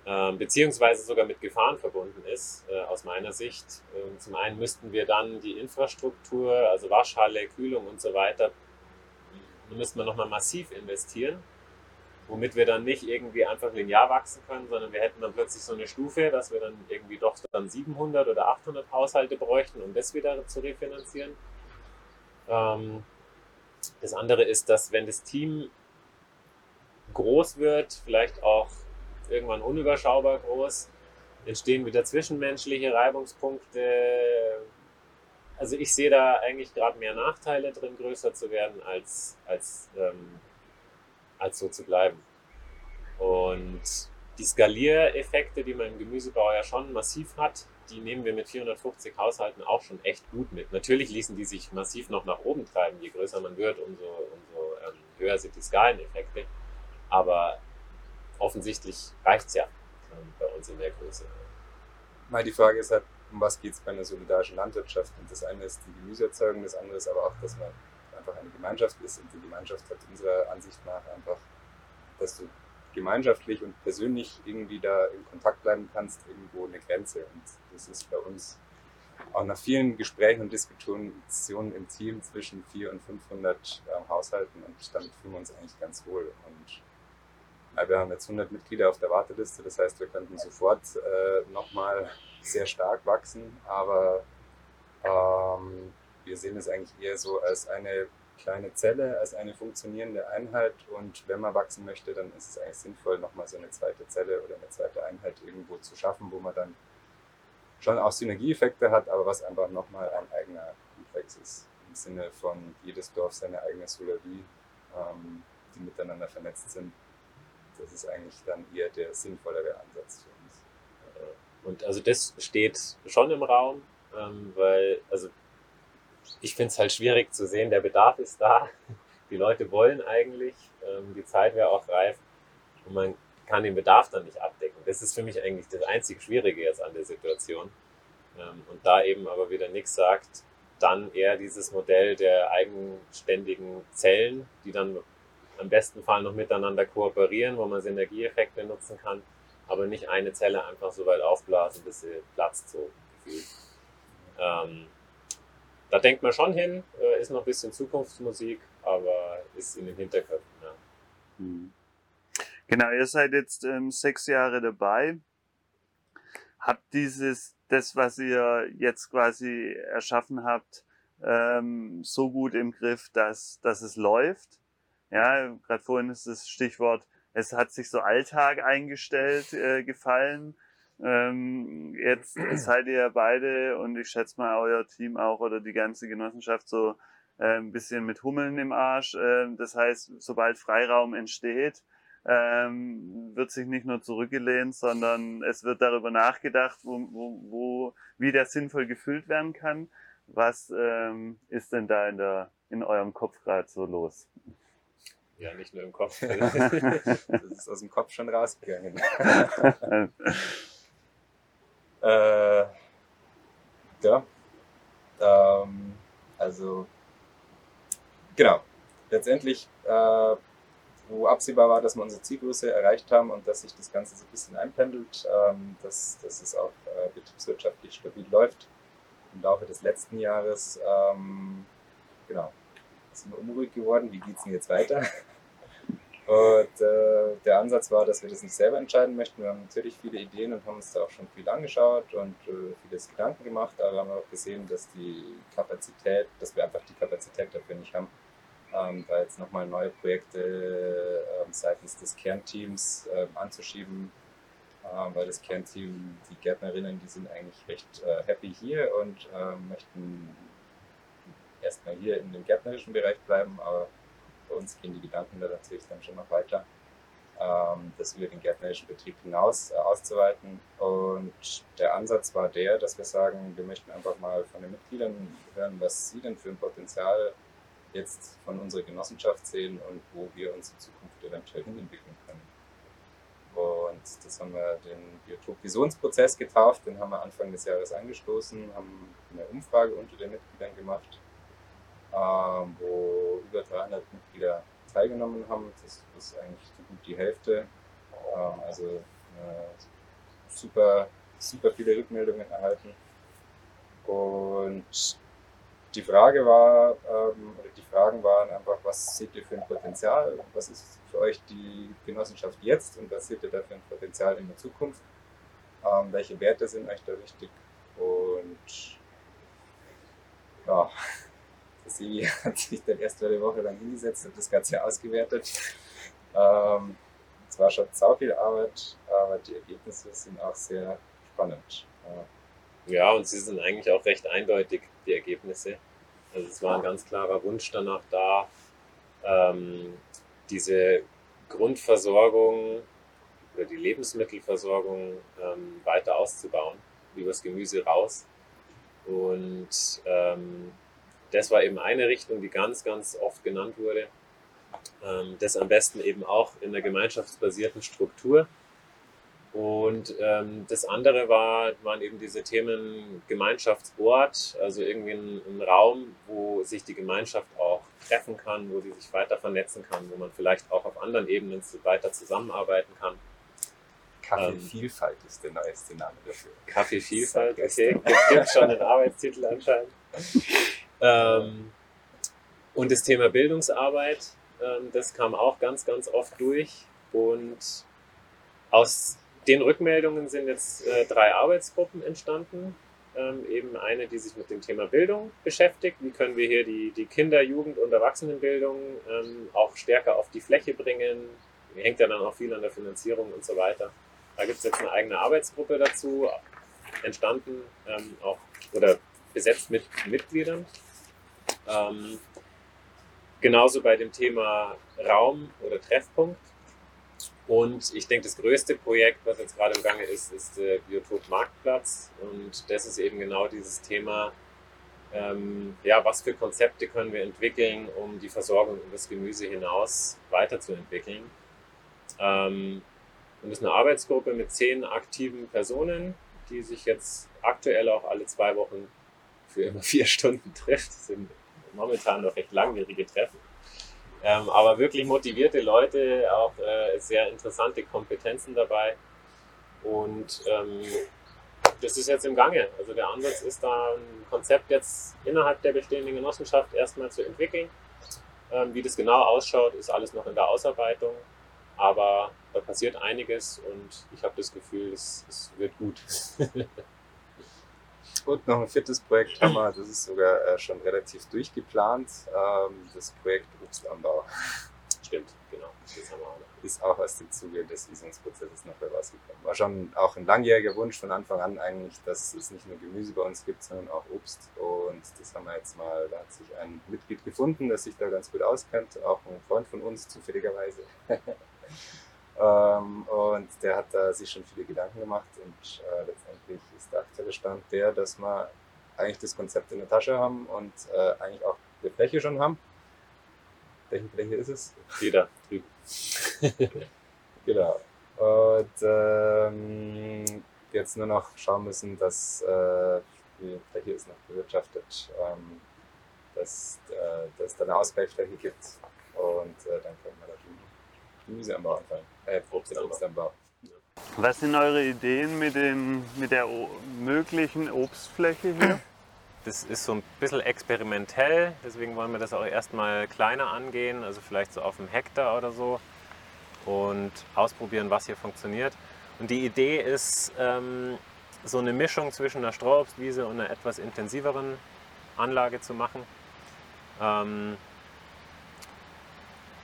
Speaker 1: Ähm, beziehungsweise sogar mit Gefahren verbunden ist, äh, aus meiner Sicht. Ähm, zum einen müssten wir dann die Infrastruktur, also Waschhalle, Kühlung und so weiter, da müssten wir nochmal massiv investieren, womit wir dann nicht irgendwie einfach linear wachsen können, sondern wir hätten dann plötzlich so eine Stufe, dass wir dann irgendwie doch dann 700 oder 800 Haushalte bräuchten, um das wieder zu refinanzieren. Ähm, das andere ist, dass wenn das Team groß wird, vielleicht auch irgendwann unüberschaubar groß, entstehen wieder zwischenmenschliche Reibungspunkte. Also ich sehe da eigentlich gerade mehr Nachteile drin, größer zu werden, als, als, ähm, als so zu bleiben. Und die Skaliereffekte, die man im Gemüsebau ja schon massiv hat, die nehmen wir mit 450 Haushalten auch schon echt gut mit. Natürlich ließen die sich massiv noch nach oben treiben. Je größer man wird, umso, umso ähm, höher sind die Skaleneffekte. Aber offensichtlich reicht es ja ähm, bei uns in der Größe.
Speaker 4: Mal die Frage ist halt, um was geht es bei einer solidarischen Landwirtschaft? Und das eine ist die Gemüseerzeugung, das andere ist aber auch, dass man einfach eine Gemeinschaft ist. Und die Gemeinschaft hat unserer Ansicht nach einfach, du gemeinschaftlich und persönlich irgendwie da in Kontakt bleiben kannst, irgendwo eine Grenze. Und das ist bei uns auch nach vielen Gesprächen und Diskussionen im Team zwischen 400 und 500 äh, Haushalten und damit fühlen wir uns eigentlich ganz wohl. Und ja, wir haben jetzt 100 Mitglieder auf der Warteliste, das heißt, wir könnten sofort äh, nochmal sehr stark wachsen, aber ähm, wir sehen es eigentlich eher so als eine kleine Zelle, als eine funktionierende Einheit und wenn man wachsen möchte, dann ist es eigentlich sinnvoll, nochmal so eine zweite Zelle oder eine zweite Einheit irgendwo zu schaffen, wo man dann schon auch Synergieeffekte hat, aber was einfach nochmal ein eigener Komplex ist. Im Sinne von jedes Dorf seine eigene Solarie, ähm, die miteinander vernetzt sind. Das ist eigentlich dann eher der sinnvollere Ansatz für uns.
Speaker 1: Und also das steht schon im Raum, ähm, weil, also ich finde es halt schwierig zu sehen, der Bedarf ist da. Die Leute wollen eigentlich, ähm, die Zeit wäre auch reif und man kann den Bedarf dann nicht abdecken. Das ist für mich eigentlich das einzig Schwierige jetzt an der Situation. Ähm, und da eben aber wieder nichts sagt, dann eher dieses Modell der eigenständigen Zellen, die dann am besten Fall noch miteinander kooperieren, wo man Synergieeffekte nutzen kann, aber nicht eine Zelle einfach so weit aufblasen, bis sie platzt, so gefühlt. Ähm, da denkt man schon hin, äh, ist noch ein bisschen Zukunftsmusik, aber ist in den Hinterköpfen. Ja. Mhm.
Speaker 3: Genau, ihr seid jetzt ähm, sechs Jahre dabei. Habt dieses, das, was ihr jetzt quasi erschaffen habt, ähm, so gut im Griff, dass, dass es läuft? Ja, gerade vorhin ist das Stichwort, es hat sich so Alltag eingestellt, äh, gefallen. Ähm, jetzt seid ihr beide und ich schätze mal euer Team auch oder die ganze Genossenschaft so äh, ein bisschen mit Hummeln im Arsch. Äh, das heißt, sobald Freiraum entsteht, ähm, wird sich nicht nur zurückgelehnt, sondern es wird darüber nachgedacht, wo, wo, wo, wie der sinnvoll gefüllt werden kann. Was ähm, ist denn da in, der, in eurem Kopf gerade so los?
Speaker 1: Ja, nicht nur im Kopf. [laughs]
Speaker 4: das ist aus dem Kopf schon rausgegangen. [laughs] äh, ja. Ähm, also, genau. Letztendlich äh, wo absehbar war, dass wir unsere Zielgröße erreicht haben und dass sich das Ganze so ein bisschen einpendelt, ähm, dass, dass es auch äh, betriebswirtschaftlich stabil läuft. Im Laufe des letzten Jahres, ähm, genau, sind wir unruhig geworden, wie geht es denn jetzt weiter? Und äh, der Ansatz war, dass wir das nicht selber entscheiden möchten. Wir haben natürlich viele Ideen und haben uns da auch schon viel angeschaut und äh, vieles Gedanken gemacht, aber haben auch gesehen, dass die Kapazität, dass wir einfach die Kapazität dafür nicht haben ähm, da jetzt nochmal neue Projekte ähm, seitens des Kernteams ähm, anzuschieben, ähm, weil das Kernteam, die Gärtnerinnen, die sind eigentlich recht äh, happy hier und ähm, möchten erstmal hier in dem gärtnerischen Bereich bleiben, aber bei uns gehen die Gedanken da natürlich dann schon noch weiter, ähm, das über den gärtnerischen Betrieb hinaus äh, auszuweiten. Und der Ansatz war der, dass wir sagen, wir möchten einfach mal von den Mitgliedern hören, was sie denn für ein Potenzial jetzt von unserer Genossenschaft sehen und wo wir uns in Zukunft eventuell hinentwickeln können. Und das haben wir den Biotop-Visionsprozess getauft, den haben wir Anfang des Jahres angestoßen, haben eine Umfrage unter den Mitgliedern gemacht, ähm, wo über 300 Mitglieder teilgenommen haben. Das ist eigentlich so gut die Hälfte. Ähm, also äh, super, super viele Rückmeldungen erhalten. Und die Frage war, ähm, oder die Fragen waren einfach, was seht ihr für ein Potenzial? Was ist für euch die Genossenschaft jetzt und was seht ihr da für ein Potenzial in der Zukunft? Ähm, welche Werte sind euch da wichtig? Und ja, sie [laughs] hat sich dann erst eine Woche lang hingesetzt und das Ganze ausgewertet. Ähm, es war schon sau viel Arbeit, aber die Ergebnisse sind auch sehr spannend. Ja.
Speaker 1: Ja, und sie sind eigentlich auch recht eindeutig, die Ergebnisse. Also es war ein ganz klarer Wunsch danach da, ähm, diese Grundversorgung oder die Lebensmittelversorgung ähm, weiter auszubauen, übers Gemüse raus. Und ähm, das war eben eine Richtung, die ganz, ganz oft genannt wurde. Ähm, das am besten eben auch in der gemeinschaftsbasierten Struktur und ähm, das andere war, waren eben diese Themen Gemeinschaftsort, also irgendwie ein, ein, Raum, wo sich die Gemeinschaft auch treffen kann, wo die sich weiter vernetzen kann, wo man vielleicht auch auf anderen Ebenen weiter zusammenarbeiten kann.
Speaker 4: Kaffeevielfalt ähm, ist der neueste Name dafür.
Speaker 1: Kaffeevielfalt, okay. Gibt schon einen Arbeitstitel anscheinend. [laughs] ähm, und das Thema Bildungsarbeit, ähm, das kam auch ganz, ganz oft durch. Und aus den Rückmeldungen sind jetzt äh, drei Arbeitsgruppen entstanden. Ähm, eben eine, die sich mit dem Thema Bildung beschäftigt. Wie können wir hier die, die Kinder-, Jugend- und Erwachsenenbildung ähm, auch stärker auf die Fläche bringen? Hängt ja dann auch viel an der Finanzierung und so weiter. Da gibt es jetzt eine eigene Arbeitsgruppe dazu, entstanden, ähm, auch oder besetzt mit Mitgliedern. Ähm, genauso bei dem Thema Raum oder Treffpunkt und ich denke, das größte Projekt, was jetzt gerade im Gange ist, ist der Biotop Marktplatz. Und das ist eben genau dieses Thema, ähm, ja, was für Konzepte können wir entwickeln, um die Versorgung über das Gemüse hinaus weiterzuentwickeln. Ähm, und das ist eine Arbeitsgruppe mit zehn aktiven Personen, die sich jetzt aktuell auch alle zwei Wochen für immer [laughs] vier Stunden trifft. Das sind momentan noch recht langwierige Treffen. Ähm, aber wirklich motivierte Leute, auch äh, sehr interessante Kompetenzen dabei. Und ähm, das ist jetzt im Gange. Also der Ansatz ist da ein Konzept jetzt innerhalb der bestehenden Genossenschaft erstmal zu entwickeln. Ähm, wie das genau ausschaut, ist alles noch in der Ausarbeitung. Aber da passiert einiges und ich habe das Gefühl, es, es wird gut. [laughs]
Speaker 4: Und noch ein viertes Projekt haben wir, das ist sogar äh, schon relativ durchgeplant, ähm, das Projekt Obstanbau. [laughs]
Speaker 1: Stimmt, genau. Das haben wir auch noch.
Speaker 4: Ist auch aus dem Zuge des Wiesungsprozesses noch rausgekommen. War schon auch ein langjähriger Wunsch von Anfang an eigentlich, dass es nicht nur Gemüse bei uns gibt, sondern auch Obst. Und das haben wir jetzt mal, da hat sich ein Mitglied gefunden, das sich da ganz gut auskennt, auch ein Freund von uns zufälligerweise. [laughs] Ähm, und der hat da sich schon viele Gedanken gemacht und äh, letztendlich ist der aktuelle Stand der, dass wir eigentlich das Konzept in der Tasche haben und äh, eigentlich auch eine Fläche schon haben. Welche Fläche ist es?
Speaker 1: Jeder drüben. [laughs]
Speaker 4: genau. Und ähm, jetzt nur noch schauen müssen, dass äh, die Fläche ist noch bewirtschaftet, ähm, dass, äh, es da eine Ausgleichsfläche gibt und äh, dann können wir da drüben Gemüseanbau anfangen. Äh, Obstanbau.
Speaker 3: Was sind eure Ideen mit, den, mit der möglichen Obstfläche hier?
Speaker 1: Das ist so ein bisschen experimentell, deswegen wollen wir das auch erstmal kleiner angehen, also vielleicht so auf einem Hektar oder so und ausprobieren, was hier funktioniert. Und die Idee ist, ähm, so eine Mischung zwischen einer Strohobstwiese und einer etwas intensiveren Anlage zu machen. Ähm,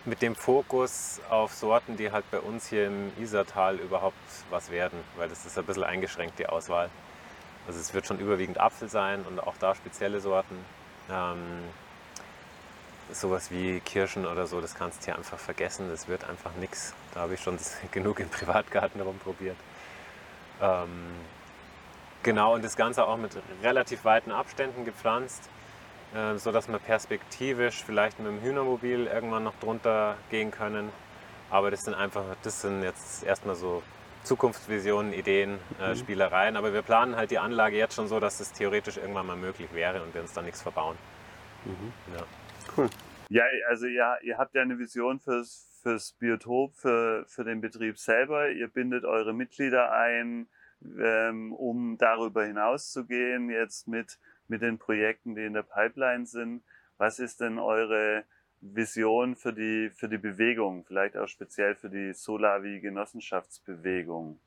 Speaker 1: mit dem Fokus auf Sorten, die halt bei uns hier im Isertal überhaupt was werden, weil das ist ein bisschen eingeschränkt, die Auswahl. Also es wird schon überwiegend Apfel sein und auch da spezielle Sorten. Ähm, sowas wie Kirschen oder so, das kannst du hier einfach vergessen, das wird einfach nichts. Da habe ich schon [laughs] genug im Privatgarten rumprobiert. Ähm, genau, und das Ganze auch mit relativ weiten Abständen gepflanzt. Äh, so dass wir perspektivisch vielleicht mit dem Hühnermobil irgendwann noch drunter gehen können. Aber das sind einfach, das sind jetzt erstmal so Zukunftsvisionen, Ideen, äh, mhm. Spielereien. Aber wir planen halt die Anlage jetzt schon so, dass das theoretisch irgendwann mal möglich wäre und wir uns da nichts verbauen.
Speaker 3: Mhm. Ja. Cool. Ja, also ja, ihr habt ja eine Vision fürs, fürs Biotop, für, für den Betrieb selber. Ihr bindet eure Mitglieder ein, ähm, um darüber hinaus zu gehen, jetzt mit mit den Projekten, die in der Pipeline sind. Was ist denn eure Vision für die, für die Bewegung, vielleicht auch speziell für die Solavi-Genossenschaftsbewegung?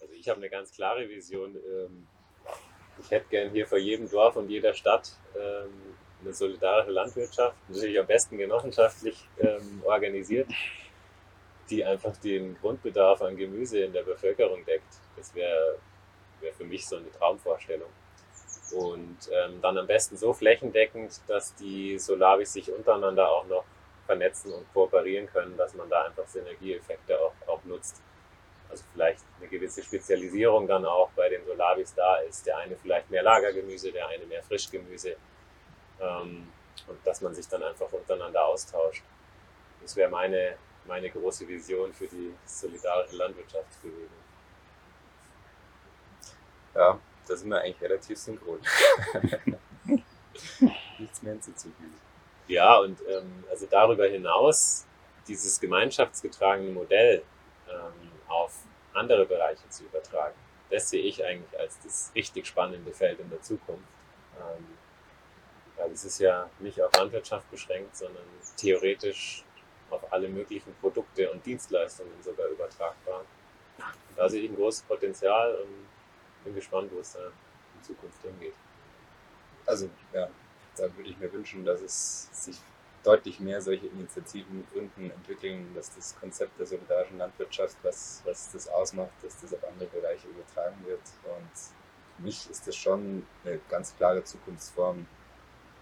Speaker 1: Also ich habe eine ganz klare Vision. Ähm, ich hätte gern hier vor jedem Dorf und jeder Stadt ähm, eine solidarische Landwirtschaft, natürlich am besten genossenschaftlich ähm, organisiert, die einfach den Grundbedarf an Gemüse in der Bevölkerung deckt. Das wäre wäre für mich so eine Traumvorstellung. Und ähm, dann am besten so flächendeckend, dass die Solavis sich untereinander auch noch vernetzen und kooperieren können, dass man da einfach Synergieeffekte auch, auch nutzt. Also vielleicht eine gewisse Spezialisierung dann auch bei den Solavis da ist. Der eine vielleicht mehr Lagergemüse, der eine mehr Frischgemüse. Ähm, und dass man sich dann einfach untereinander austauscht. Das wäre meine, meine große Vision für die solidarische Landwirtschaftsbewegung.
Speaker 4: Ja, da sind wir eigentlich relativ synchron. [laughs] Nichts mehr hinzuzufügen.
Speaker 1: Ja, und ähm, also darüber hinaus dieses gemeinschaftsgetragene Modell ähm, auf andere Bereiche zu übertragen, das sehe ich eigentlich als das richtig spannende Feld in der Zukunft. Ähm, weil es ist ja nicht auf Landwirtschaft beschränkt, sondern theoretisch auf alle möglichen Produkte und Dienstleistungen sogar übertragbar. Da sehe ich ein großes Potenzial und bin gespannt, wo es da in Zukunft hingeht.
Speaker 4: Also ja, da würde ich mir wünschen, dass es sich deutlich mehr solche Initiativen gründen, entwickeln, dass das Konzept der solidarischen Landwirtschaft, was, was das ausmacht, dass das auf andere Bereiche übertragen wird. Und für mich ist das schon eine ganz klare Zukunftsform,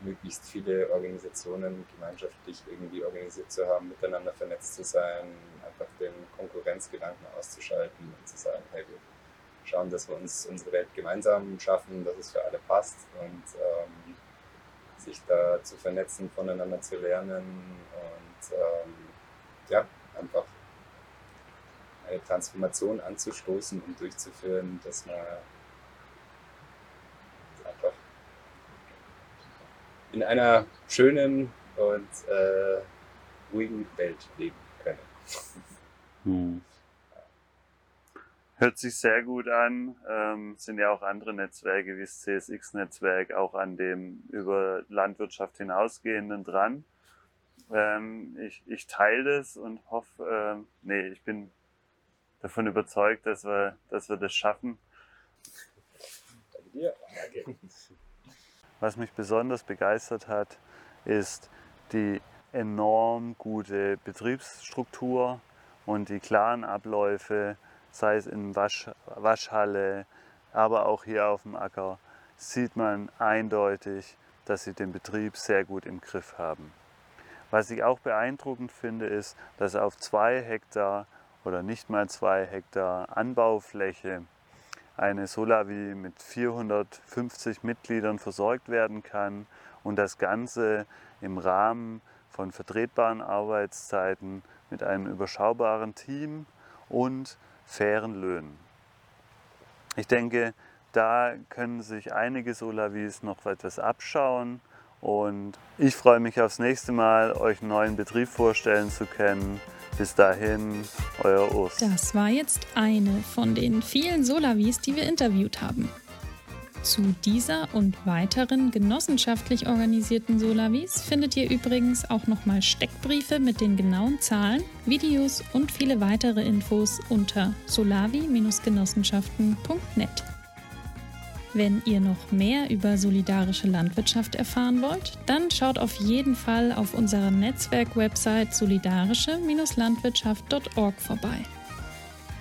Speaker 4: möglichst viele Organisationen gemeinschaftlich irgendwie organisiert zu haben, miteinander vernetzt zu sein, einfach den Konkurrenzgedanken auszuschalten und zu sagen, hey, wir schauen, dass wir uns unsere Welt gemeinsam schaffen, dass es für alle passt und ähm, sich da zu vernetzen, voneinander zu lernen und ähm, ja, einfach eine Transformation anzustoßen und durchzuführen, dass man einfach in einer schönen und äh, ruhigen Welt leben können. Hm.
Speaker 3: Hört sich sehr gut an. Ähm, sind ja auch andere Netzwerke wie das CSX-Netzwerk auch an dem über Landwirtschaft hinausgehenden dran. Ähm, ich, ich teile das und hoffe, ähm, nee, ich bin davon überzeugt, dass wir, dass wir das schaffen. Danke dir. Danke. Was mich besonders begeistert hat, ist die enorm gute Betriebsstruktur und die klaren Abläufe, sei es in Wasch, Waschhalle, aber auch hier auf dem Acker, sieht man eindeutig, dass sie den Betrieb sehr gut im Griff haben. Was ich auch beeindruckend finde, ist, dass auf zwei Hektar oder nicht mal zwei Hektar Anbaufläche eine Solavi mit 450 Mitgliedern versorgt werden kann und das Ganze im Rahmen von vertretbaren Arbeitszeiten mit einem überschaubaren Team und fairen Löhnen. Ich denke, da können sich einige Solavis noch etwas abschauen und ich freue mich aufs nächste Mal, euch einen neuen Betrieb vorstellen zu können. Bis dahin, euer Urs.
Speaker 2: Das war jetzt eine von den vielen Solavis, die wir interviewt haben. Zu dieser und weiteren genossenschaftlich organisierten Solavis findet ihr übrigens auch nochmal Steckbriefe mit den genauen Zahlen, Videos und viele weitere Infos unter solavi-genossenschaften.net. Wenn ihr noch mehr über solidarische Landwirtschaft erfahren wollt, dann schaut auf jeden Fall auf unserer Netzwerk-Website solidarische-landwirtschaft.org vorbei.